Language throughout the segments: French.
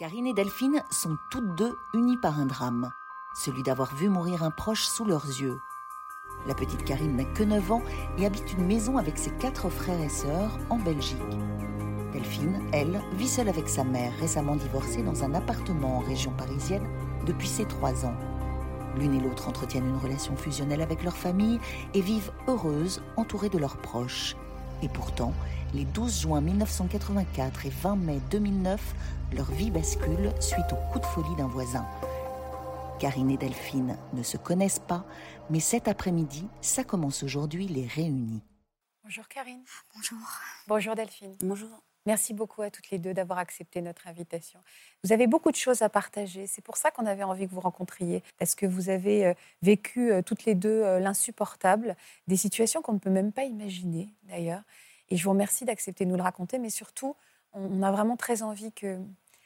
Karine et Delphine sont toutes deux unies par un drame, celui d'avoir vu mourir un proche sous leurs yeux. La petite Karine n'a que 9 ans et habite une maison avec ses quatre frères et sœurs en Belgique. Delphine, elle, vit seule avec sa mère, récemment divorcée dans un appartement en région parisienne depuis ses 3 ans. L'une et l'autre entretiennent une relation fusionnelle avec leur famille et vivent heureuses, entourées de leurs proches. Et pourtant, les 12 juin 1984 et 20 mai 2009, leur vie bascule suite au coup de folie d'un voisin. Karine et Delphine ne se connaissent pas, mais cet après-midi, ça commence aujourd'hui, les réunit. Bonjour Karine. Bonjour. Bonjour Delphine. Bonjour. Merci beaucoup à toutes les deux d'avoir accepté notre invitation. Vous avez beaucoup de choses à partager. C'est pour ça qu'on avait envie que vous rencontriez, parce que vous avez euh, vécu euh, toutes les deux euh, l'insupportable, des situations qu'on ne peut même pas imaginer d'ailleurs. Et je vous remercie d'accepter de nous le raconter, mais surtout, on a vraiment très envie que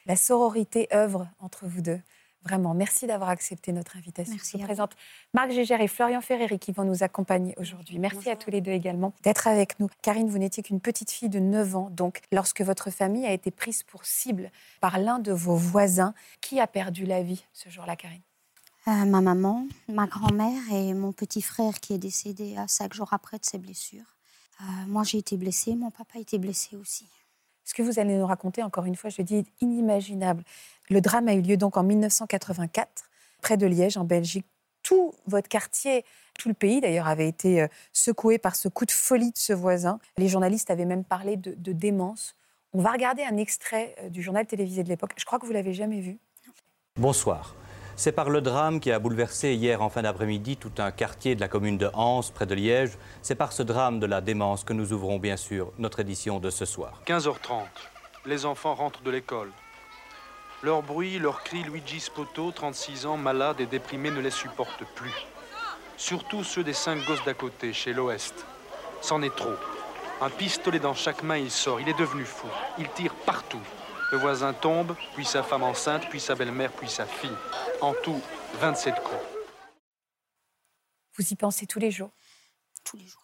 la sororité œuvre entre vous deux. Vraiment, merci d'avoir accepté notre invitation. Merci Je vous présente Marc Gégère et Florian Ferreri qui vont nous accompagner aujourd'hui. Merci à tous les deux également d'être avec nous. Karine, vous n'étiez qu'une petite fille de 9 ans, donc lorsque votre famille a été prise pour cible par l'un de vos voisins, qui a perdu la vie ce jour-là, Karine? Euh, ma maman, ma grand-mère et mon petit frère qui est décédé à cinq jours après de ses blessures. Euh, moi, j'ai été blessée, mon papa a été blessé aussi. Ce que vous allez nous raconter, encore une fois, je dis, inimaginable. Le drame a eu lieu donc en 1984, près de Liège, en Belgique. Tout votre quartier, tout le pays d'ailleurs, avait été euh, secoué par ce coup de folie de ce voisin. Les journalistes avaient même parlé de, de démence. On va regarder un extrait euh, du journal télévisé de l'époque. Je crois que vous l'avez jamais vu. Bonsoir. C'est par le drame qui a bouleversé hier en fin d'après-midi tout un quartier de la commune de Anse, près de Liège. C'est par ce drame de la démence que nous ouvrons bien sûr notre édition de ce soir. 15h30. Les enfants rentrent de l'école. Leur bruit, leurs cris, Luigi Spoto, 36 ans, malade et déprimé, ne les supporte plus. Surtout ceux des cinq gosses d'à côté, chez l'Ouest. C'en est trop. Un pistolet dans chaque main, il sort. Il est devenu fou. Il tire partout. Le voisin tombe, puis sa femme enceinte, puis sa belle-mère, puis sa fille. En tout, 27 coups. Vous y pensez tous les jours? Tous les jours.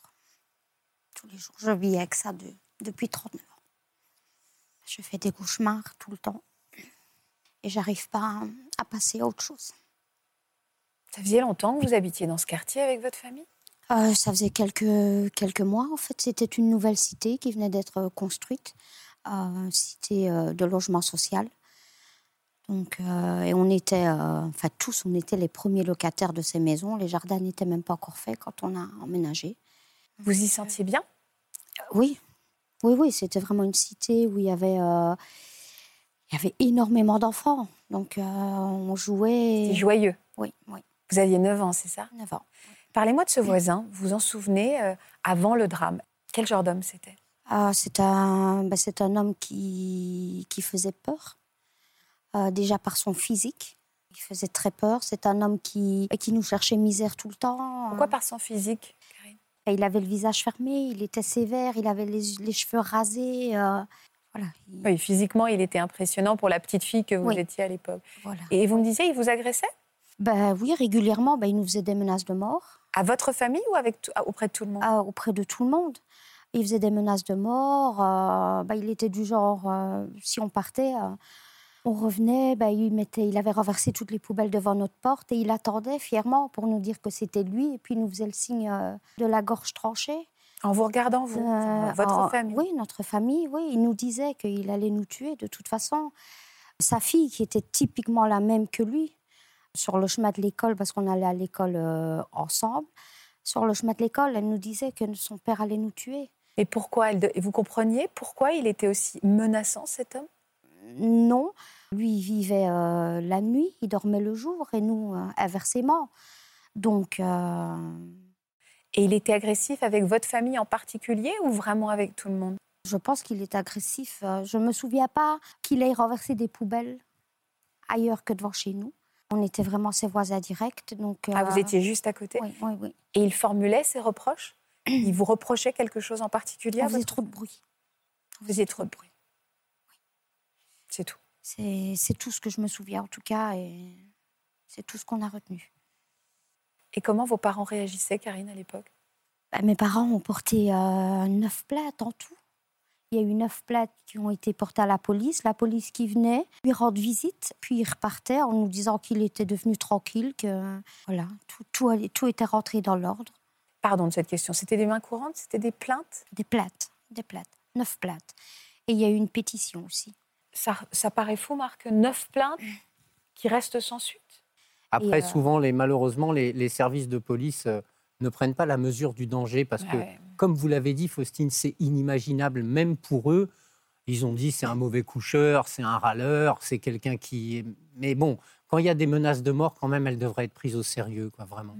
Tous les jours. Je vis avec ça de- depuis 39 ans. Je fais des cauchemars tout le temps. Et j'arrive pas à, à passer à autre chose. Ça faisait longtemps que vous habitiez dans ce quartier avec votre famille? Euh, ça faisait quelques, quelques mois, en fait. C'était une nouvelle cité qui venait d'être construite, euh, cité euh, de logement social. Donc, euh, et on était, euh, enfin tous, on était les premiers locataires de ces maisons. Les jardins n'étaient même pas encore faits quand on a emménagé. Vous y sentiez bien? Oui, oui, oui, c'était vraiment une cité où il y avait, euh, il y avait énormément d'enfants. Donc, euh, on jouait. C'est joyeux. Oui, oui, Vous aviez 9 ans, c'est ça? 9 ans. Parlez-moi de ce voisin. Vous vous en souvenez euh, avant le drame? Quel genre d'homme c'était? Ah, c'est un, ben, c'est un homme qui, qui faisait peur, Euh, déjà par son physique. Il faisait très peur. C'est un homme qui, qui nous cherchait misère tout le temps. Pourquoi par son physique, Karine? Il avait le visage fermé, il était sévère, il avait les, les cheveux rasés. euh, voilà. Oui, physiquement, il était impressionnant pour la petite fille que vous Oui. étiez à l'époque. voilà. Et vous me disiez, il vous agressait? Ben oui, régulièrement, ben, il nous faisait des menaces de mort. À votre famille ou avec auprès de tout le monde? Ah, auprès de tout le monde. Il faisait des menaces de mort. euh, bah, il était du genre, euh, si on partait, euh, on revenait, bah, il, mettait, il avait renversé toutes les poubelles devant notre porte et il attendait fièrement pour nous dire que c'était lui. Et puis il nous faisait le signe de la gorge tranchée. En vous regardant, vous Votre en- famille Oui, notre famille, oui. Il nous disait qu'il allait nous tuer de toute façon. Sa fille, qui était typiquement la même que lui, sur le chemin de l'école, parce qu'on allait à l'école ensemble, sur le chemin de l'école, elle nous disait que son père allait nous tuer. Et pourquoi elle Vous compreniez pourquoi il était aussi menaçant, cet homme? Non, lui, il vivait euh, la nuit, il dormait le jour, et nous, euh, inversement. Donc, euh, Et il était agressif avec votre famille en particulier ou vraiment avec tout le monde? Je pense qu'il est agressif. Je ne me souviens pas qu'il ait renversé des poubelles ailleurs que devant chez nous. On était vraiment ses voisins directs. Donc, ah, vous étiez juste à côté? Oui, oui, oui. Et il formulait ses reproches? Il vous reprochait quelque chose en particulier On faisait votre- trop de bruit. Vous faisiez trop de bruit. C'est tout. C'est tout ce que je me souviens, en tout cas, et c'est tout ce qu'on a retenu. Et comment vos parents réagissaient, Karine, à l'époque? Bah, mes parents ont porté euh, neuf plaintes en tout. Il y a eu neuf plaintes qui ont été portées à la police. La police qui venait lui rendre visite, puis il repartait en nous disant qu'il était devenu tranquille, que voilà, tout, tout, tout était rentré dans l'ordre. Pardon de cette question. C'était des mains courantes? C'était des plaintes? Des plaintes, des plaintes, neuf plaintes. Et il y a eu une pétition aussi. ça, ça paraît fou, Marc, neuf plaintes qui restent sans suite? Après, euh, souvent, les, malheureusement, les, les services de police euh, ne prennent pas la mesure du danger parce que, Ouais. comme vous l'avez dit, Faustine, c'est inimaginable, même pour eux. Ils ont dit c'est un mauvais coucheur, c'est un râleur, c'est quelqu'un qui. est- Mais bon, quand il y a des menaces de mort, quand même, elles devraient être prises au sérieux, quoi, vraiment.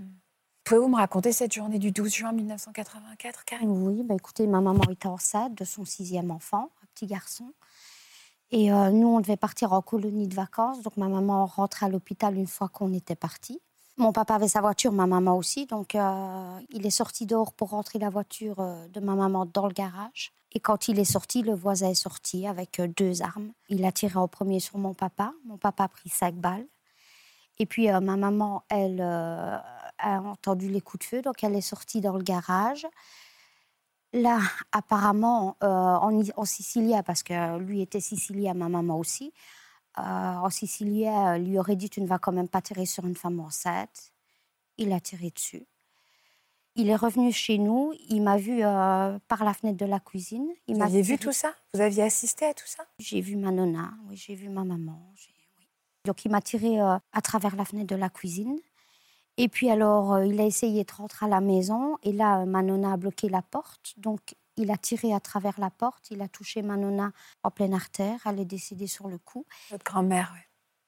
Pouvez-vous me raconter cette journée du 12 juin 1984, Karine? Oui, bah écoutez, ma maman était enceinte de son sixième enfant, un petit garçon. Et euh, nous, on devait partir en colonie de vacances. Donc ma maman rentrait à l'hôpital une fois qu'on était parti. Mon papa avait sa voiture, ma maman aussi. Donc euh, il est sorti dehors pour rentrer la voiture euh, de ma maman dans le garage. Et quand il est sorti, le voisin est sorti avec deux armes. Il a tiré en premier sur mon papa. Mon papa a pris cinq balles. Et puis ma maman, elle a entendu les coups de feu, donc elle est sortie dans le garage. Là, apparemment, euh, en, en sicilien, parce que lui était sicilien, ma maman aussi, euh, en sicilien, lui aurait dit Tu ne vas quand même pas tirer sur une femme enceinte. Il a tiré dessus. Il est revenu chez nous, il m'a vu euh, par la fenêtre de la cuisine. Il Vous aviez vu tout ça? Vous aviez assisté à tout ça? J'ai vu ma nonna, oui, j'ai vu ma maman. oui. Donc il m'a tiré à travers la fenêtre de la cuisine. Et puis alors, euh, il a essayé de rentrer à la maison. Et là, euh, ma nonna a bloqué la porte. Donc il a tiré à travers la porte. Il a touché ma nonna en pleine artère. Elle est décédée sur le coup. Votre grand-mère,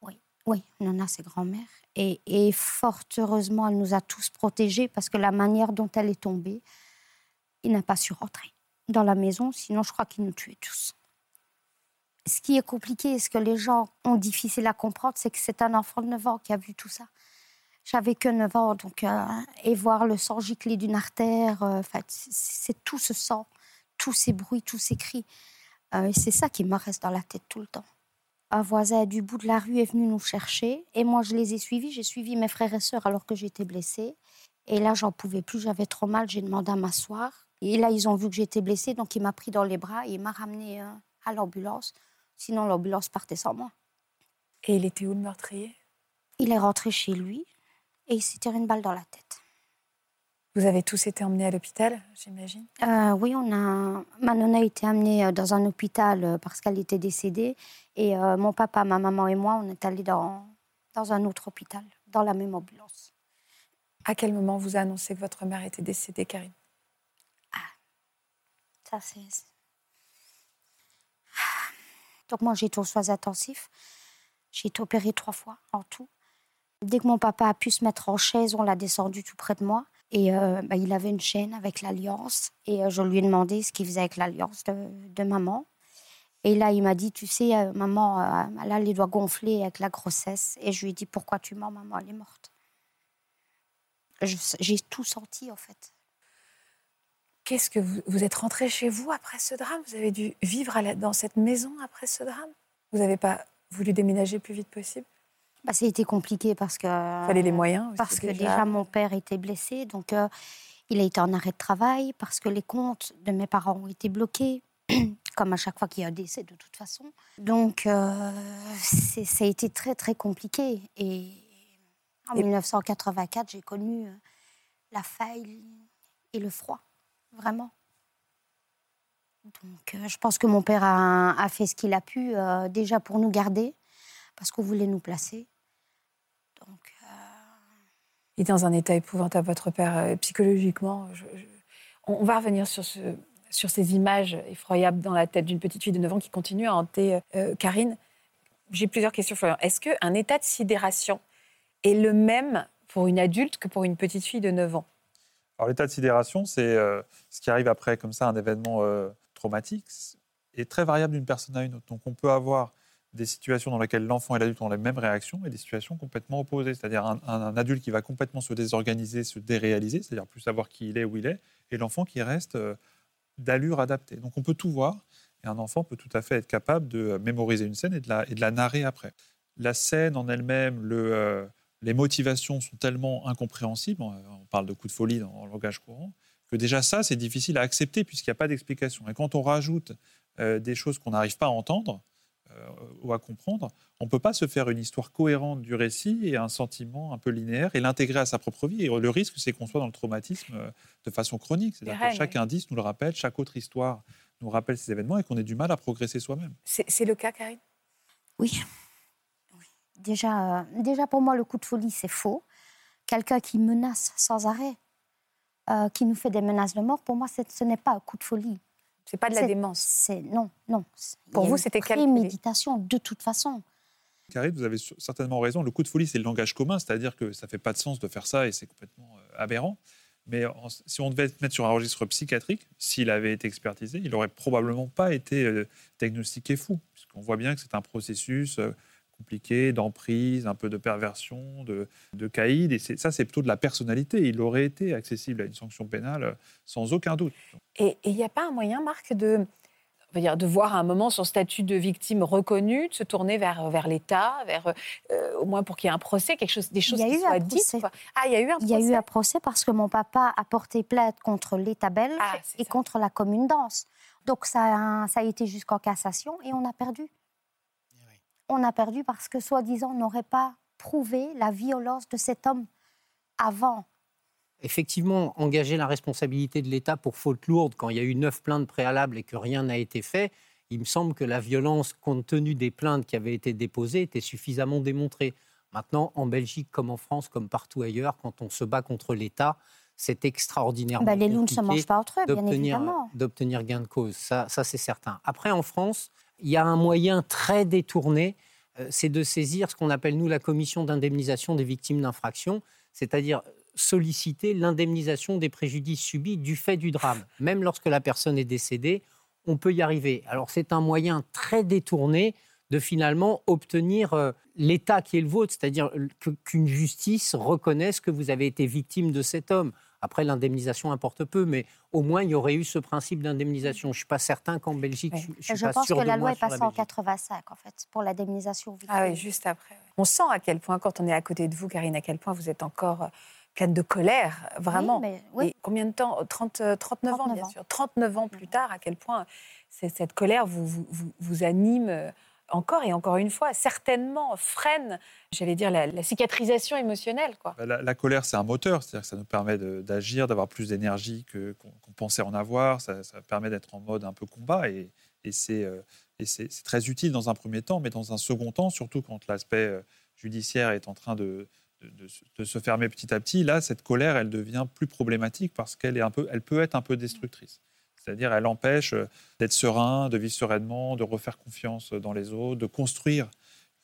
ouais. Oui, nonna, c'est grand-mère. Et, et fort heureusement, elle nous a tous protégés parce que la manière dont elle est tombée, il n'a pas su rentrer dans la maison. Sinon, je crois qu'il nous tuait tous. Ce qui est compliqué et ce que les gens ont difficile à comprendre, c'est que c'est un enfant de 9 ans qui a vu tout ça. J'avais que 9 ans, donc, euh, et voir le sang gicler d'une artère, euh, enfin, c'est- tout ce sang, tous ces bruits, tous ces cris. Euh, et c'est ça qui me reste dans la tête tout le temps. Un voisin du bout de la rue est venu nous chercher, et moi je les ai suivis. J'ai suivi mes frères et sœurs alors que j'étais blessée. Et là, j'en pouvais plus, j'avais trop mal, j'ai demandé à m'asseoir. Et là, ils ont vu que j'étais blessée, donc il m'a pris dans les bras et il m'a ramené euh, à l'ambulance. Sinon, l'ambulance partait sans moi. Et il était où le meurtrier? Il est rentré chez lui et il s'est tiré une balle dans la tête. Vous avez tous été emmenés à l'hôpital, j'imagine? Euh, oui, on a. Ma nonna a été amenée euh, dans un hôpital euh, parce qu'elle était décédée. Et euh, mon papa, ma maman et moi, on est allés dans, dans un autre hôpital, dans la même ambulance. À quel moment vous a annoncé que votre mère était décédée, Karine? Ça, c'est. Donc, moi, j'ai été aux soins intensifs. J'ai été opérée trois fois en tout. Dès que mon papa a pu se mettre en chaise, on l'a descendu tout près de moi. Et euh, bah, il avait une chaîne avec l'alliance. Et euh, je lui ai demandé ce qu'il faisait avec l'alliance de, maman. Et là, il m'a dit, tu sais, euh, maman, euh, elle a les doigts gonflés avec la grossesse. Et je lui ai dit, pourquoi tu mens, maman, elle est morte. J'ai tout senti, en fait. Qu'est-ce que vous, vous êtes rentré chez vous après ce drame? Vous avez dû vivre dans cette maison après ce drame? Vous n'avez pas voulu déménager le plus vite possible? Bah, ça a été compliqué parce que. Il fallait les moyens aussi, Parce que déjà, mon père était blessé, donc euh, il a été en arrêt de travail, parce que les comptes de mes parents ont été bloqués, comme à chaque fois qu'il y a un décès de toute façon. Donc euh, ça a été très très compliqué. Et en Et- 1984, j'ai connu euh, la faille et le froid, vraiment. Donc euh, je pense que mon père a, a fait ce qu'il a pu, euh, déjà pour nous garder, parce qu'on voulait nous placer. Donc. euh, Il est dans un état épouvantable, votre père, euh, psychologiquement. je- je- On, on va revenir sur, ce, sur ces images effroyables dans la tête d'une petite fille de 9 ans qui continue à hanter euh, Karine. J'ai plusieurs questions, Florian. Est-ce qu'un état de sidération est le même pour une adulte que pour une petite fille de 9 ans? Alors l'état de sidération, c'est euh, ce qui arrive après comme ça un événement euh, traumatique, est très variable d'une personne à une autre. Donc on peut avoir des situations dans lesquelles l'enfant et l'adulte ont les mêmes réactions et des situations complètement opposées. C'est-à-dire un, adulte qui va complètement se désorganiser, se déréaliser, c'est-à-dire plus savoir qui il est, où il est, et l'enfant qui reste euh, d'allure adaptée. Donc on peut tout voir, et un enfant peut tout à fait être capable de mémoriser une scène et de la, de la narrer après. La scène en elle-même, le, euh, les motivations sont tellement incompréhensibles, on parle de coup de folie dans, le langage courant, que déjà ça, c'est difficile à accepter puisqu'il n'y a pas d'explication. Et quand on rajoute euh, des choses qu'on n'arrive pas à entendre, euh, à comprendre, on ne peut pas se faire une histoire cohérente du récit et un sentiment un peu linéaire et l'intégrer à sa propre vie. Et le risque, c'est qu'on soit dans le traumatisme euh, de façon chronique. C'est-à-dire que chaque indice nous le rappelle, chaque autre histoire nous rappelle ces événements et qu'on ait du mal à progresser soi-même. C'est le cas, Karine? Oui. Déjà, euh, déjà, pour moi, le coup de folie, c'est faux. Quelqu'un qui menace sans arrêt, qui nous fait des menaces de mort, pour moi, ce n'est pas un coup de folie. C'est pas de la démence. C'est non, non. Pour vous, c'était quelle méditation de toute façon. Karine, vous avez certainement raison. Le coup de folie, c'est le langage commun, c'est-à-dire que ça fait pas de sens de faire ça et c'est complètement euh, aberrant. Mais si on devait mettre sur un registre psychiatrique, s'il avait été expertisé, il n'aurait probablement pas été euh, diagnostiqué fou, puisqu'on voit bien que c'est un processus euh, compliqué, d'emprise, un peu de perversion, de, de caïd. Et ça, c'est plutôt de la personnalité. Il aurait été accessible à une sanction pénale euh, sans aucun doute. Et il n'y a pas un moyen, Marc, de, dire, de voir à un moment son statut de victime reconnu, de se tourner vers, vers l'État, vers, euh, au moins pour qu'il y ait un procès, quelque chose, des choses qui soient dites. Ah, il y a eu un procès. Il y a eu un procès parce que mon papa a porté plainte contre l'État belge ah, et contre la commune d'Anse. Donc ça ça a été jusqu'en cassation et on a perdu on a perdu parce que, soi-disant, on n'aurait pas prouvé la violence de cet homme avant. Effectivement, engager la responsabilité de l'État pour faute lourde quand il y a eu neuf plaintes préalables et que rien n'a été fait, il me semble que la violence, compte tenu des plaintes qui avaient été déposées, était suffisamment démontrée. Maintenant, en Belgique comme en France, comme partout ailleurs, quand on se bat contre l'État, c'est extraordinairement ben, les loups ne se mangent pas entre eux, bien évidemment. D'obtenir gain de cause, ça, ça c'est certain. Après, en France, il y a un moyen très détourné, euh, c'est de saisir ce qu'on appelle, nous, la commission d'indemnisation des victimes d'infraction, c'est-à-dire solliciter l'indemnisation des préjudices subis du fait du drame. Même lorsque la personne est décédée, on peut y arriver. Alors c'est un moyen très détourné de finalement obtenir euh, l'état qui est le vôtre, c'est-à-dire qu'une justice reconnaisse que vous avez été victime de cet homme. Après, l'indemnisation importe peu, mais au moins, il y aurait eu ce principe d'indemnisation. Je ne suis pas certain qu'en Belgique, je, je pense que la loi est passée en 85, en fait, pour l'indemnisation. Ah oui, juste après. On sent à quel point, quand on est à côté de vous, Karine, à quel point vous êtes encore euh, pleine de colère, vraiment. Et combien de temps 30, 39, ans, bien sûr. 39 ans plus tard, à quel point cette colère vous, vous, vous anime euh, encore et encore une fois, certainement freine, j'allais dire, la, cicatrisation émotionnelle. Bah, la, colère, c'est un moteur, c'est-à-dire que ça nous permet d'agir, d'avoir plus d'énergie qu'on pensait en avoir, ça, permet d'être en mode un peu combat et, euh, c'est très utile dans un premier temps, mais dans un second temps, surtout quand l'aspect euh, judiciaire est en train de, de, se fermer petit à petit, là, cette colère, elle devient plus problématique parce qu'elle elle peut être un peu destructrice. C'est-à-dire, elle empêche euh, d'être serein, de vivre sereinement, de refaire confiance dans les autres, de construire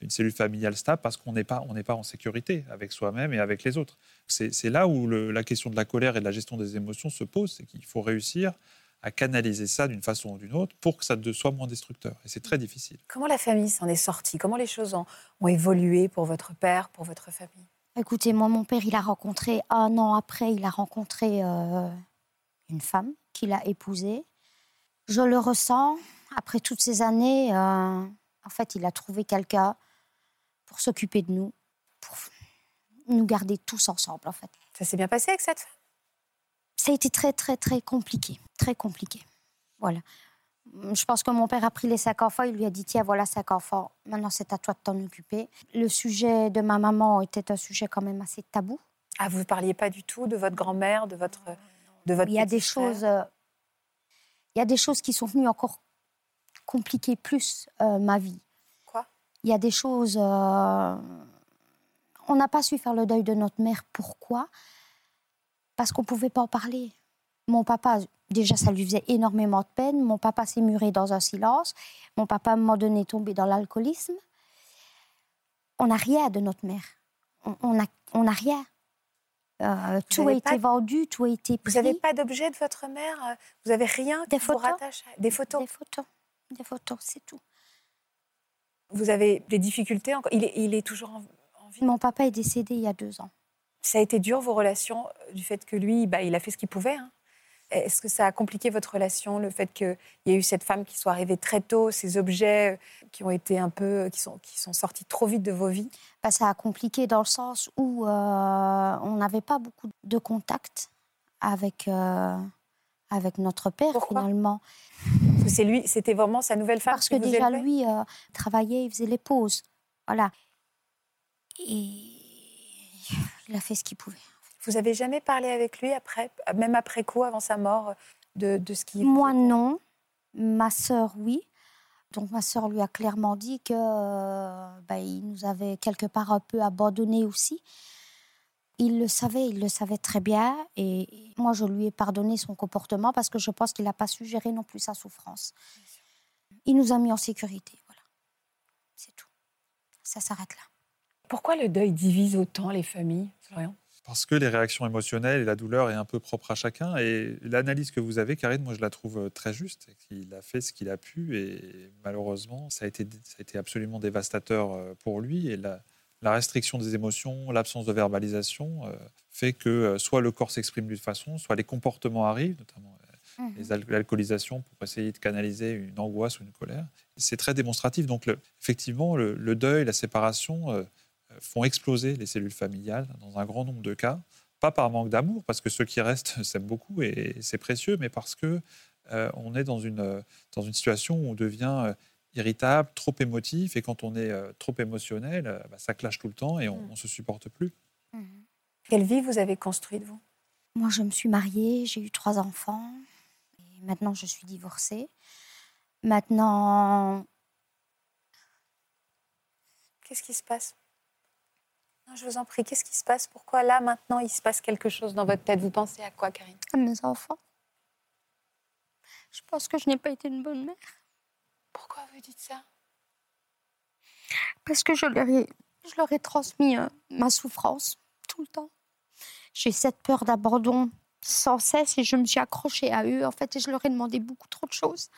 une cellule familiale stable parce qu'on n'est pas, on pas en sécurité avec soi-même et avec les autres. C'est là où la question de la colère et de la gestion des émotions se pose, c'est qu'il faut réussir à canaliser ça d'une façon ou d'une autre pour que ça soit moins destructeur. Et c'est très difficile. Comment la famille s'en est sortie? Comment les choses ont, évolué pour votre père, pour votre famille? Écoutez, moi, mon père, il a rencontré, un an après, il a rencontré euh, une femme qu'il a épousée. Je le ressens, après toutes ces années, euh, en fait, il a trouvé quelqu'un pour s'occuper de nous, pour nous garder tous ensemble, en fait. Ça s'est bien passé avec cette femme? Ça a été très, très, très compliqué. Très compliqué. Voilà. Je pense que mon père a pris les cinq enfants, il lui a dit Tiens, voilà cinq enfants, maintenant c'est à toi de t'en occuper. Le sujet de ma maman était un sujet quand même assez tabou. Ah, vous ne parliez pas du tout de votre grand-mère, de votre il y a des choses, euh, il y a des choses qui sont venues encore compliquer plus euh, ma vie. Quoi? Il y a des choses. Euh, on n'a pas su faire le deuil de notre mère. Pourquoi? Parce qu'on ne pouvait pas en parler. Mon papa, déjà, ça lui faisait énormément de peine. Mon papa s'est muré dans un silence. Mon papa, à un moment donné, est tombé dans l'alcoolisme. On n'a rien de notre mère. On n'a on a rien. Euh, tout a été vendu, tout a été pris. Vous n'avez pas d'objet de votre mère euh, Vous n'avez rien des photos. Des photos Des photos. Des photos, c'est tout. Vous avez des difficultés encore il est, il est toujours en, en vie? Mon papa est décédé il y a deux ans. Ça a été dur, vos relations, euh, du fait que lui, bah, il a fait ce qu'il pouvait hein Est-ce que ça a compliqué votre relation, le fait qu'il y ait eu cette femme qui soit arrivée très tôt, ces objets euh, qui ont été un peu, qui sont, qui sont sortis trop vite de vos vies? Bah, Ça a compliqué dans le sens où euh, on n'avait pas beaucoup de contact avec, euh, avec notre père Pourquoi? finalement. C'est lui, c'était vraiment sa nouvelle femme Parce que vous déjà lui euh, travaillait, il faisait les pauses. Voilà. Et il a fait ce qu'il pouvait. Vous avez jamais parlé avec lui après, même après coup, avant sa mort, de, de ce qui. Moi, non. Ma sœur, oui. Donc, ma sœur lui a clairement dit que euh, bah, il nous avait quelque part un peu abandonnés aussi. Il le savait, il le savait très bien. Et moi, je lui ai pardonné son comportement parce que je pense qu'il n'a pas su gérer non plus sa souffrance. Il nous a mis en sécurité. Voilà. C'est tout. Ça s'arrête là. Pourquoi le deuil divise autant les familles, Florian? Parce que les réactions émotionnelles et la douleur est un peu propre à chacun. Et l'analyse que vous avez, Karine, moi je la trouve euh, très juste. Il a fait ce qu'il a pu et malheureusement, ça a été, ça a été absolument dévastateur euh, pour lui. Et la, la restriction des émotions, l'absence de verbalisation euh, fait que soit le corps s'exprime d'une façon, soit les comportements arrivent, notamment al- l'alcoolisation pour essayer de canaliser une angoisse ou une colère. C'est très démonstratif. Donc, le- effectivement, le, le deuil, la séparation euh, font exploser les cellules familiales dans un grand nombre de cas. Pas par manque d'amour, parce que ceux qui restent s'aiment beaucoup et c'est précieux, mais parce que euh, on est dans une, euh, dans une situation où on devient euh, irritable, trop émotif, et quand on est euh, trop émotionnel, euh, bah, ça clash tout le temps et on Mm. ne se supporte plus. Quelle vie vous avez construite, vous? Moi, je me suis mariée, j'ai eu trois enfants. Et maintenant, je suis divorcée. Maintenant, Qu'est-ce qui se passe? Je vous en prie, qu'est-ce qui se passe? Pourquoi là, maintenant, il se passe quelque chose dans votre tête? Vous pensez à quoi, Karine? À mes enfants, je pense que je n'ai pas été une bonne mère. Pourquoi vous dites ça? Parce que je leur ai, je leur ai transmis euh, ma souffrance tout le temps. J'ai cette peur d'abandon sans cesse et je me suis accrochée à eux, en fait, et je leur ai demandé beaucoup trop de choses.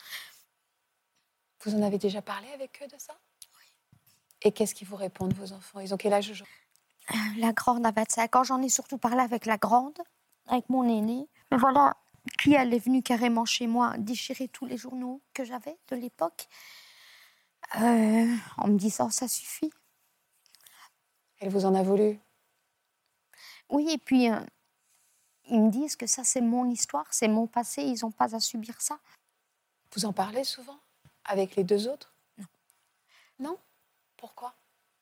Vous en avez déjà parlé avec eux de ça? Oui. Et qu'est-ce qu'ils vous répondent, vos enfants? Ils ont quel âge aujourd'hui? La grande a 25 ans, j'en ai surtout parlé avec la grande, avec mon aîné. Mais voilà, qui elle est venue carrément chez moi déchirer tous les journaux que j'avais de l'époque, euh, en me disant ça suffit. Elle vous en a voulu? Oui, et puis euh, ils me disent que ça c'est mon histoire, c'est mon passé, ils n'ont pas à subir ça. Vous en parlez souvent Avec les deux autres? Non. Non? Pourquoi?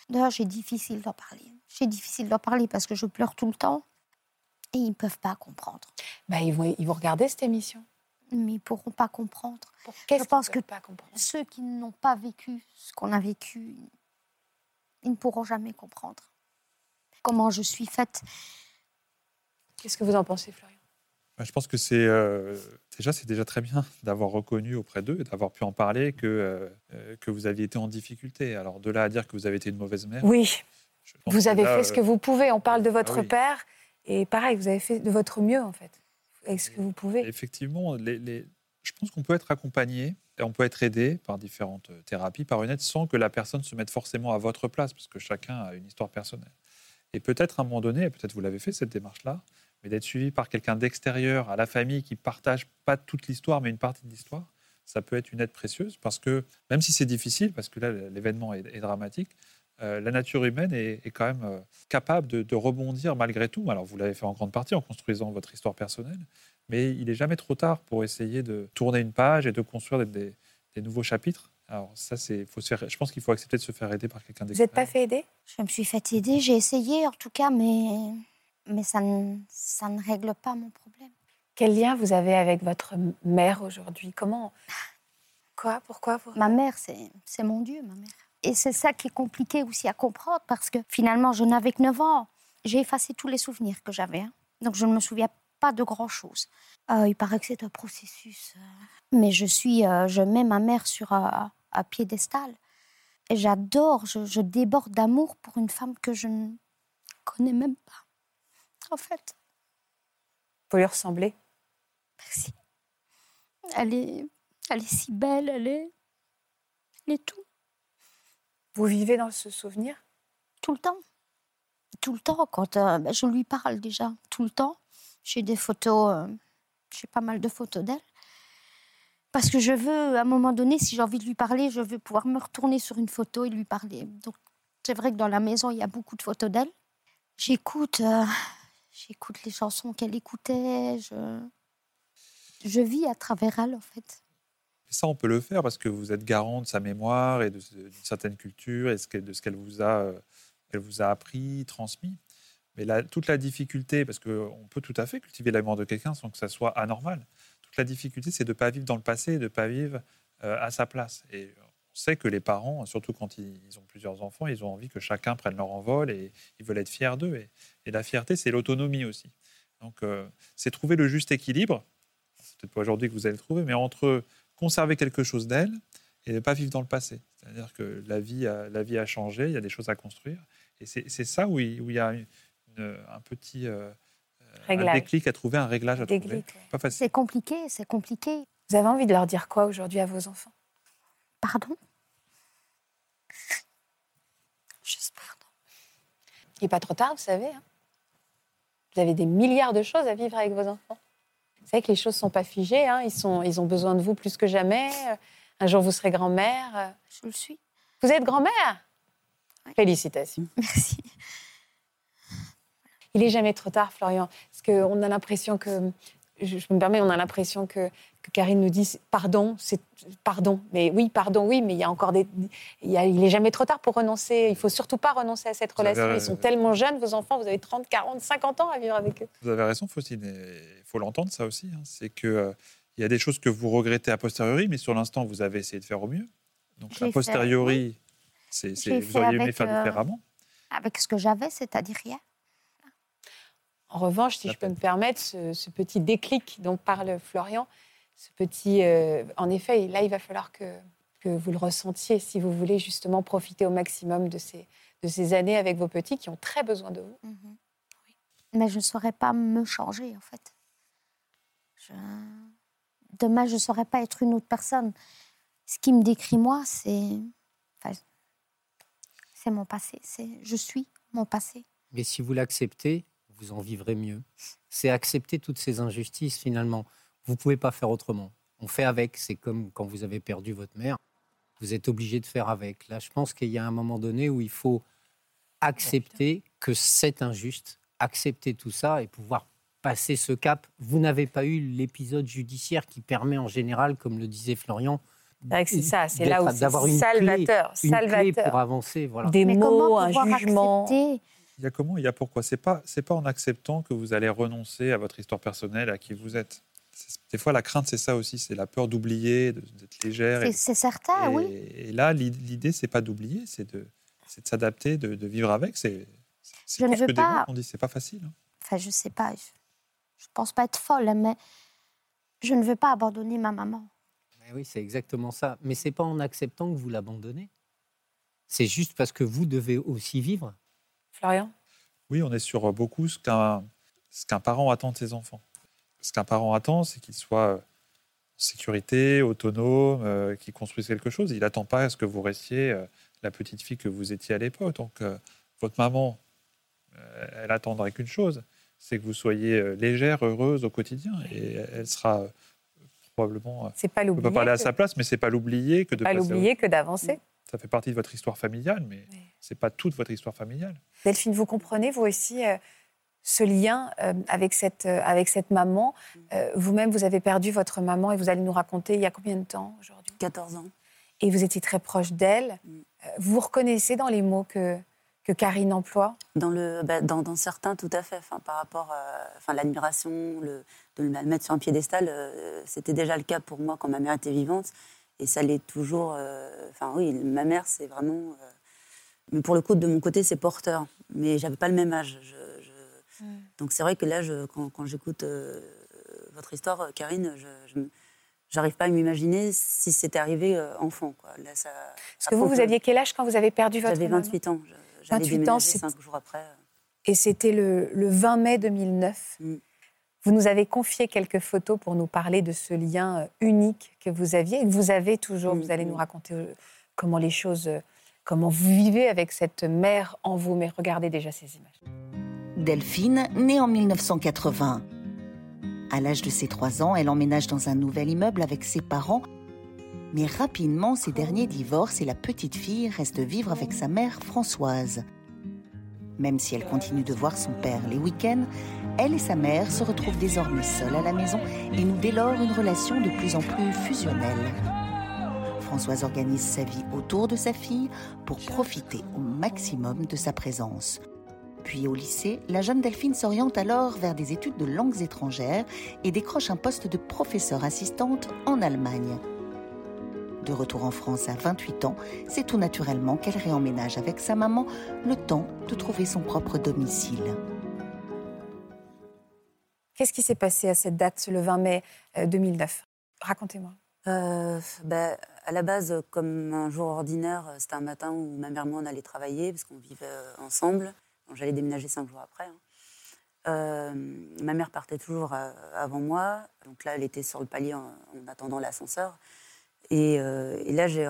D'ailleurs, j'ai difficile d'en parler. J'ai difficile d'en parler parce que je pleure tout le temps et ils ne peuvent pas comprendre. bah, ils, vont, ils vont regarder cette émission. Mais ils ne pourront pas comprendre. Pour- Qu'est-ce pense que- pas comprendre? Ceux qui n'ont pas vécu ce qu'on a vécu, ils ne pourront jamais comprendre comment je suis faite. Qu'est-ce que vous en pensez, Florian? Bah, Je pense que c'est euh, déjà c'est déjà très bien d'avoir reconnu auprès d'eux et d'avoir pu en parler que, euh, euh, que vous aviez été en difficulté. Alors de là à dire que vous avez été une mauvaise mère. Oui, je vous avez là, fait ce que vous pouvez. On parle de votre oui. père. Et pareil, vous avez fait de votre mieux, en fait. Avec ce que vous pouvez. Effectivement, les- les- je pense qu'on peut être accompagné et on peut être aidé par différentes euh, thérapies, par une aide, sans que la personne se mette forcément à votre place, parce que chacun a une histoire personnelle. Et peut-être à un moment donné, et peut-être vous l'avez fait cette démarche-là, mais d'être suivi par quelqu'un d'extérieur à la famille qui partage pas toute l'histoire, mais une partie de l'histoire, ça peut être une aide précieuse, parce que même si c'est difficile, parce que là l'événement est, est dramatique, euh, la nature humaine est, est quand même euh, capable de, de rebondir malgré tout. Alors vous l'avez fait en grande partie en construisant votre histoire personnelle, mais il n'est jamais trop tard pour essayer de tourner une page et de construire des, des- des nouveaux chapitres. Alors ça, c'est, faut se faire, je pense qu'il faut accepter de se faire aider par quelqu'un Vous n'êtes pas d'extérieur. fait aider? Je me suis fait aider, j'ai essayé en tout cas, mais, mais ça, ne, ça ne règle pas mon problème. Quel lien vous avez avec votre mère aujourd'hui? Comment? Quoi? Pourquoi vous... Ma mère, c'est c'est mon Dieu, ma mère. Et c'est ça qui est compliqué aussi à comprendre parce que finalement, je n'avais que 9 ans. J'ai effacé tous les souvenirs que j'avais. hein. Donc je ne me souviens pas de grand-chose. Euh, il paraît que c'est un processus. euh, Mais je suis, euh, je mets ma mère sur un, un piédestal. Et j'adore, je, je déborde d'amour pour une femme que je ne connais même pas. En fait, Vous lui ressemblez merci. Elle est, elle est si belle, elle est, elle est tout. Vous vivez dans ce souvenir? Tout le temps. Tout le temps, quand euh, ben, je lui parle déjà, tout le temps. J'ai des photos, euh, j'ai pas mal de photos d'elle. Parce que je veux, à un moment donné, si j'ai envie de lui parler, je veux pouvoir me retourner sur une photo et lui parler. Donc, c'est vrai que dans la maison, il y a beaucoup de photos d'elle. J'écoute, euh, j'écoute les chansons qu'elle écoutait. Je, je vis à travers elle, en fait. Ça, on peut le faire parce que vous êtes garant de sa mémoire et d'une certaine culture et de ce qu'elle vous, a, euh, vous a appris, transmis. Mais toute la difficulté, parce qu'on peut tout à fait cultiver la mémoire de quelqu'un sans que ça soit anormal, toute la difficulté, c'est de ne pas vivre dans le passé et de ne pas vivre euh, à sa place. Et on sait que les parents, surtout quand ils, ont plusieurs enfants, ils ont envie que chacun prenne leur envol et ils veulent être fiers d'eux. Et, et la fierté, c'est l'autonomie aussi. Donc, euh, c'est trouver le juste équilibre. C'est peut-être pas aujourd'hui que vous allez le trouver, mais entre conserver quelque chose d'elle et ne pas vivre dans le passé. C'est-à-dire que la vie, a, la vie a changé, il y a des choses à construire. Et c'est c'est ça où il, où il y a une- une- un petit euh, un Réglage. déclic à trouver, un réglage à trouver. Déclic, ouais. Pas facile. C'est compliqué, c'est compliqué. Vous avez envie de leur dire quoi aujourd'hui à vos enfants? Pardon? Juste pardon. Il n'est pas trop tard, vous savez. hein. Vous avez des milliards de choses à vivre avec vos enfants. Savez que les choses ne sont pas figées. hein. Ils, sont, ils ont besoin de vous plus que jamais. Un jour, vous serez grand-mère. Je le suis. Vous êtes grand-mère? Oui. Félicitations. Merci. Il n'est jamais trop tard, Florian. Parce qu'on a l'impression que, je me permets, on a l'impression que, que Karine nous dit pardon, c'est pardon. Mais oui, pardon, oui, mais il y a encore des. Il, y a- il n'est jamais trop tard pour renoncer. Il faut surtout pas renoncer à cette avez relation. Ils sont tellement jeunes, vos enfants, vous avez 30, 40, 50 ans à vivre avec eux. Vous avez raison, Faustine. Il faut l'entendre, ça aussi. hein. C'est que euh, il y a des choses que vous regrettez a posteriori, mais sur l'instant, vous avez essayé de faire au mieux. Donc, a fait, posteriori, c'est, vous auriez aimé avec, faire euh, différemment. Avec ce que j'avais, c'est-à-dire rien. En revanche, si je peux me permettre, ce, ce petit déclic dont parle Florian, ce petit. euh, en effet, là, il va falloir que, que vous le ressentiez si vous voulez justement profiter au maximum de ces, de ces années avec vos petits qui ont très besoin de vous. Mhm. Oui. Mais je ne saurais pas me changer, en fait. Je... Demain, je ne saurais pas être une autre personne. Ce qui me décrit, moi, c'est. enfin, c'est mon passé. C'est... Je suis mon passé. Mais si vous l'acceptez, vous en vivrez mieux. C'est accepter toutes ces injustices, finalement. Vous ne pouvez pas faire autrement. On fait avec. C'est comme quand vous avez perdu votre mère. Vous êtes obligé de faire avec. Là, je pense qu'il y a un moment donné où il faut accepter que c'est injuste, accepter tout ça et pouvoir passer ce cap. Vous n'avez pas eu l'épisode judiciaire qui permet en général, comme le disait Florian, C'est ça, c'est là où d'avoir une clé, salvateur, clé salvateur. pour avancer. Voilà. Des Mais mots, comment un jugement. accepter Il y a comment? Il y a pourquoi? C'est pas c'est pas en acceptant que vous allez renoncer à votre histoire personnelle, à qui vous êtes. Des fois, la crainte, c'est ça aussi, c'est la peur d'oublier, d'être légère. C'est, Et, c'est certain, et- oui. et là, l'i- l'idée, c'est pas d'oublier, c'est de, s'adapter, de, de vivre avec. C'est Je ne veux que des pas- mots qu'on dit, c'est pas facile. hein. Enfin, je sais pas. Je ne pense pas être folle, mais je ne veux pas abandonner ma maman. Mais oui, c'est exactement ça. Mais c'est pas en acceptant que vous l'abandonnez. C'est juste parce que vous devez aussi vivre. Florian? Oui, on est sur beaucoup ce qu'un ce qu'un parent attend de ses enfants. Ce qu'un parent attend, c'est qu'il soit en sécurité, autonome, euh, qu'il construise quelque chose. Il n'attend pas à ce que vous restiez euh, la petite fille que vous étiez à l'époque. Donc, euh, votre maman, euh, elle attendrait qu'une chose, c'est que vous soyez euh, légère, heureuse au quotidien. Et elle sera euh, probablement... euh, C'est pas on ne peut l'oublier. pas parler à sa place, mais c'est pas l'oublier que de pas l'oublier que d'avancer. Ça fait partie de votre histoire familiale, mais Oui. c'est pas toute votre histoire familiale. Delphine, vous comprenez, vous aussi, euh, ce lien euh, avec, cette, euh, avec cette maman. Euh, Vous-même, vous avez perdu votre maman et vous allez nous raconter il y a combien de temps aujourd'hui? 14 ans. Et vous étiez très proche d'elle. Mm. Vous vous reconnaissez dans les mots que, que Karine emploie? Dans, le, bah, dans, dans certains, tout à fait. Enfin, par rapport à enfin, l'admiration, le, de le mettre sur un piédestal, euh, c'était déjà le cas pour moi quand ma mère était vivante. Et ça l'est toujours. euh, Enfin, oui, ma mère, c'est vraiment. euh, mais pour le coup, de mon côté, c'est porteur. Mais j'avais pas le même âge. Je- je- Donc c'est vrai que là, je, quand, quand j'écoute euh, votre histoire, euh, Karine, je, j'arrive pas à m'imaginer si c'était arrivé euh, enfant. Quoi. Là, ça, Parce que vous, vous aviez quel âge quand vous avez perdu votre J'avais maman 28 ans. J'allais 28 ans, cinq jours après. Et c'était le, le 20 mai 2009. Mm. Vous nous avez confié quelques photos pour nous parler de ce lien unique que vous aviez et que vous avez toujours. Mm, Vous allez mm. nous raconter comment les choses, comment vous vivez avec cette mère en vous. Mais regardez déjà ces images. Delphine, née en 1980. À l'âge de ses trois ans, elle emménage dans un nouvel immeuble avec ses parents. Mais rapidement, ces derniers divorcent et la petite fille reste vivre avec sa mère Françoise. Même si elle continue de voir son père les week-ends, elle et sa mère se retrouvent désormais seules à la maison et nouent dès lors une relation de plus en plus fusionnelle. Françoise organise sa vie autour de sa fille pour profiter au maximum de sa présence. Puis au lycée, la jeune Delphine s'oriente alors vers des études de langues étrangères et décroche un poste de professeur assistante en Allemagne. De retour en France à 28 ans, c'est tout naturellement qu'elle réemménage avec sa maman, le temps de trouver son propre domicile. Qu'est-ce qui s'est passé à cette date, le 20 mai 2009 euh, Racontez-moi. Euh, ben, à la base, comme un jour ordinaire, c'était un matin où ma mère et moi on allait travailler parce qu'on vivait euh, ensemble. J'allais déménager cinq jours après. Hein. ma mère partait toujours avant moi. Donc là, elle était sur le palier en attendant l'ascenseur. Euh, et, là, j'ai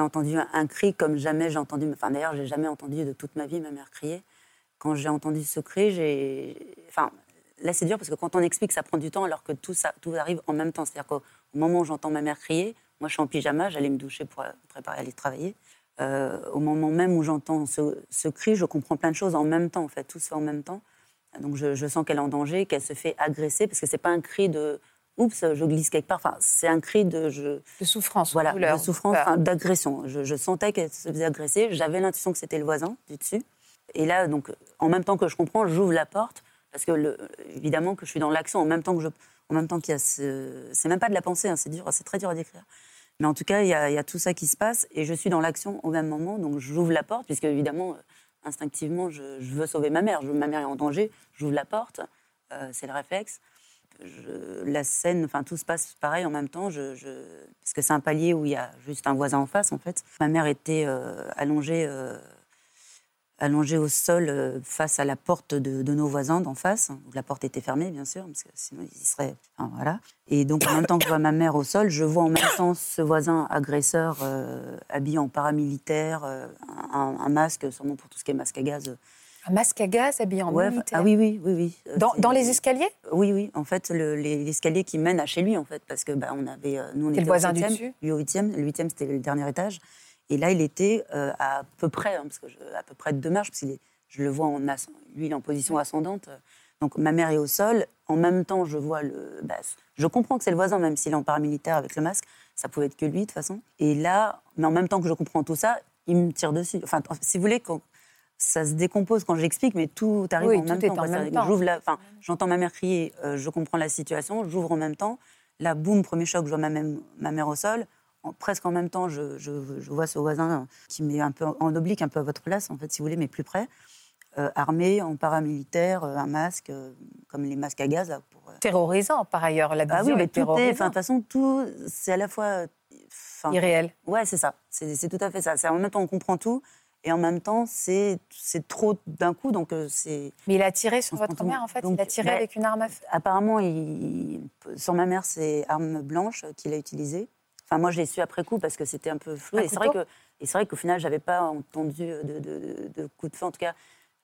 entendu un, cri comme jamais j'ai entendu. Enfin, d'ailleurs, j'ai jamais entendu de toute ma vie ma mère crier. Quand j'ai entendu ce cri, j'ai. Enfin, là, c'est dur parce que quand on explique, ça prend du temps, alors que tout, ça, tout arrive en même temps. C'est-à-dire qu'au moment où j'entends ma mère crier, moi, je suis en pyjama, j'allais me doucher pour préparer à aller travailler. Euh, au moment même où j'entends ce, cri, je comprends plein de choses en même temps, en fait, tout se fait en même temps. Donc je, je sens qu'elle est en danger, qu'elle se fait agresser, parce que c'est pas un cri de oups, je glisse quelque part. Enfin, c'est un cri de, je, de souffrance, voilà, de souffrance, d'agression. Je, sentais qu'elle se faisait agresser. J'avais l'intuition que c'était le voisin du dessus. Et là, donc, en même temps que je comprends, j'ouvre la porte parce que le, évidemment que je suis dans l'action en même temps que je, en même temps qu'il y a ce, c'est même pas de la pensée, hein, c'est dur, c'est très dur à décrire. Mais en tout cas, il y, a, tout ça qui se passe et je suis dans l'action au même moment. Donc, j'ouvre la porte puisque évidemment, instinctivement, je, veux sauver ma mère. Ma mère est en danger. J'ouvre la porte, euh, c'est le réflexe la scène, enfin tout se passe pareil en même temps, je, parce que c'est un palier où il y a juste un voisin en face en fait. Ma mère était euh, allongée, euh, allongée au sol euh, face à la porte de, nos voisins d'en face. La porte était fermée bien sûr, parce que sinon ils y seraient. voilà. Et donc en même temps que je vois ma mère au sol, je vois en même temps ce voisin agresseur habillé en paramilitaire, un, un, masque, sûrement pour tout ce qui est masque à gaz un masque à gaz habillé en militaire Ah oui, oui, oui. oui. Euh, dans, dans les escaliers? Oui, oui. En fait, l'escalier qui mène à chez lui, en fait, parce que bah, on avait, euh, nous, on était le voisin du dessus? Lui au huitième. Le huitième, c'était le dernier étage. Et là, il était euh, à peu près, hein, parce que à peu près de deux marches, parce que je le vois en lui, il est en position ascendante. Donc ma mère est au sol. En même temps, je vois le. Bah, je comprends que c'est le voisin, même s'il est en paramilitaire avec le masque. Ça pouvait être que lui, de toute façon. Et là, mais en même temps que je comprends tout ça, il me tire dessus. Enfin, si vous voulez, quand, ça se décompose quand j'explique, mais tout arrive en, même temps, en, même temps. J'entends ma mère crier, euh, je comprends la situation, j'ouvre en même temps. Là, boum, premier choc, je vois ma, ma mère au sol. Presque en même temps, je, je, vois ce voisin qui met un peu en oblique, un peu à votre place, en fait, si vous voulez, mais plus près. Euh, armé, en paramilitaire, euh, un masque, comme les masques à gaz. pour, Terrorisant, par ailleurs, la ah oui, mais tout est, de toute façon, tout, c'est à la fois... Irréel. Ouais, c'est ça. C'est tout à fait ça. En même temps, on comprend tout, et en même temps, c'est trop d'un coup, donc euh, c'est. Mais il a tiré sur votre mère, en fait. il a tiré bah, avec une arme à feu. Apparemment, il, sur ma mère, c'est arme blanche qu'il a utilisée. Enfin, moi, je l'ai su après coup parce que c'était un peu flou. et c'est vrai que, et c'est vrai qu'au final, j'avais pas entendu de, de, de, coup de feu. En tout cas,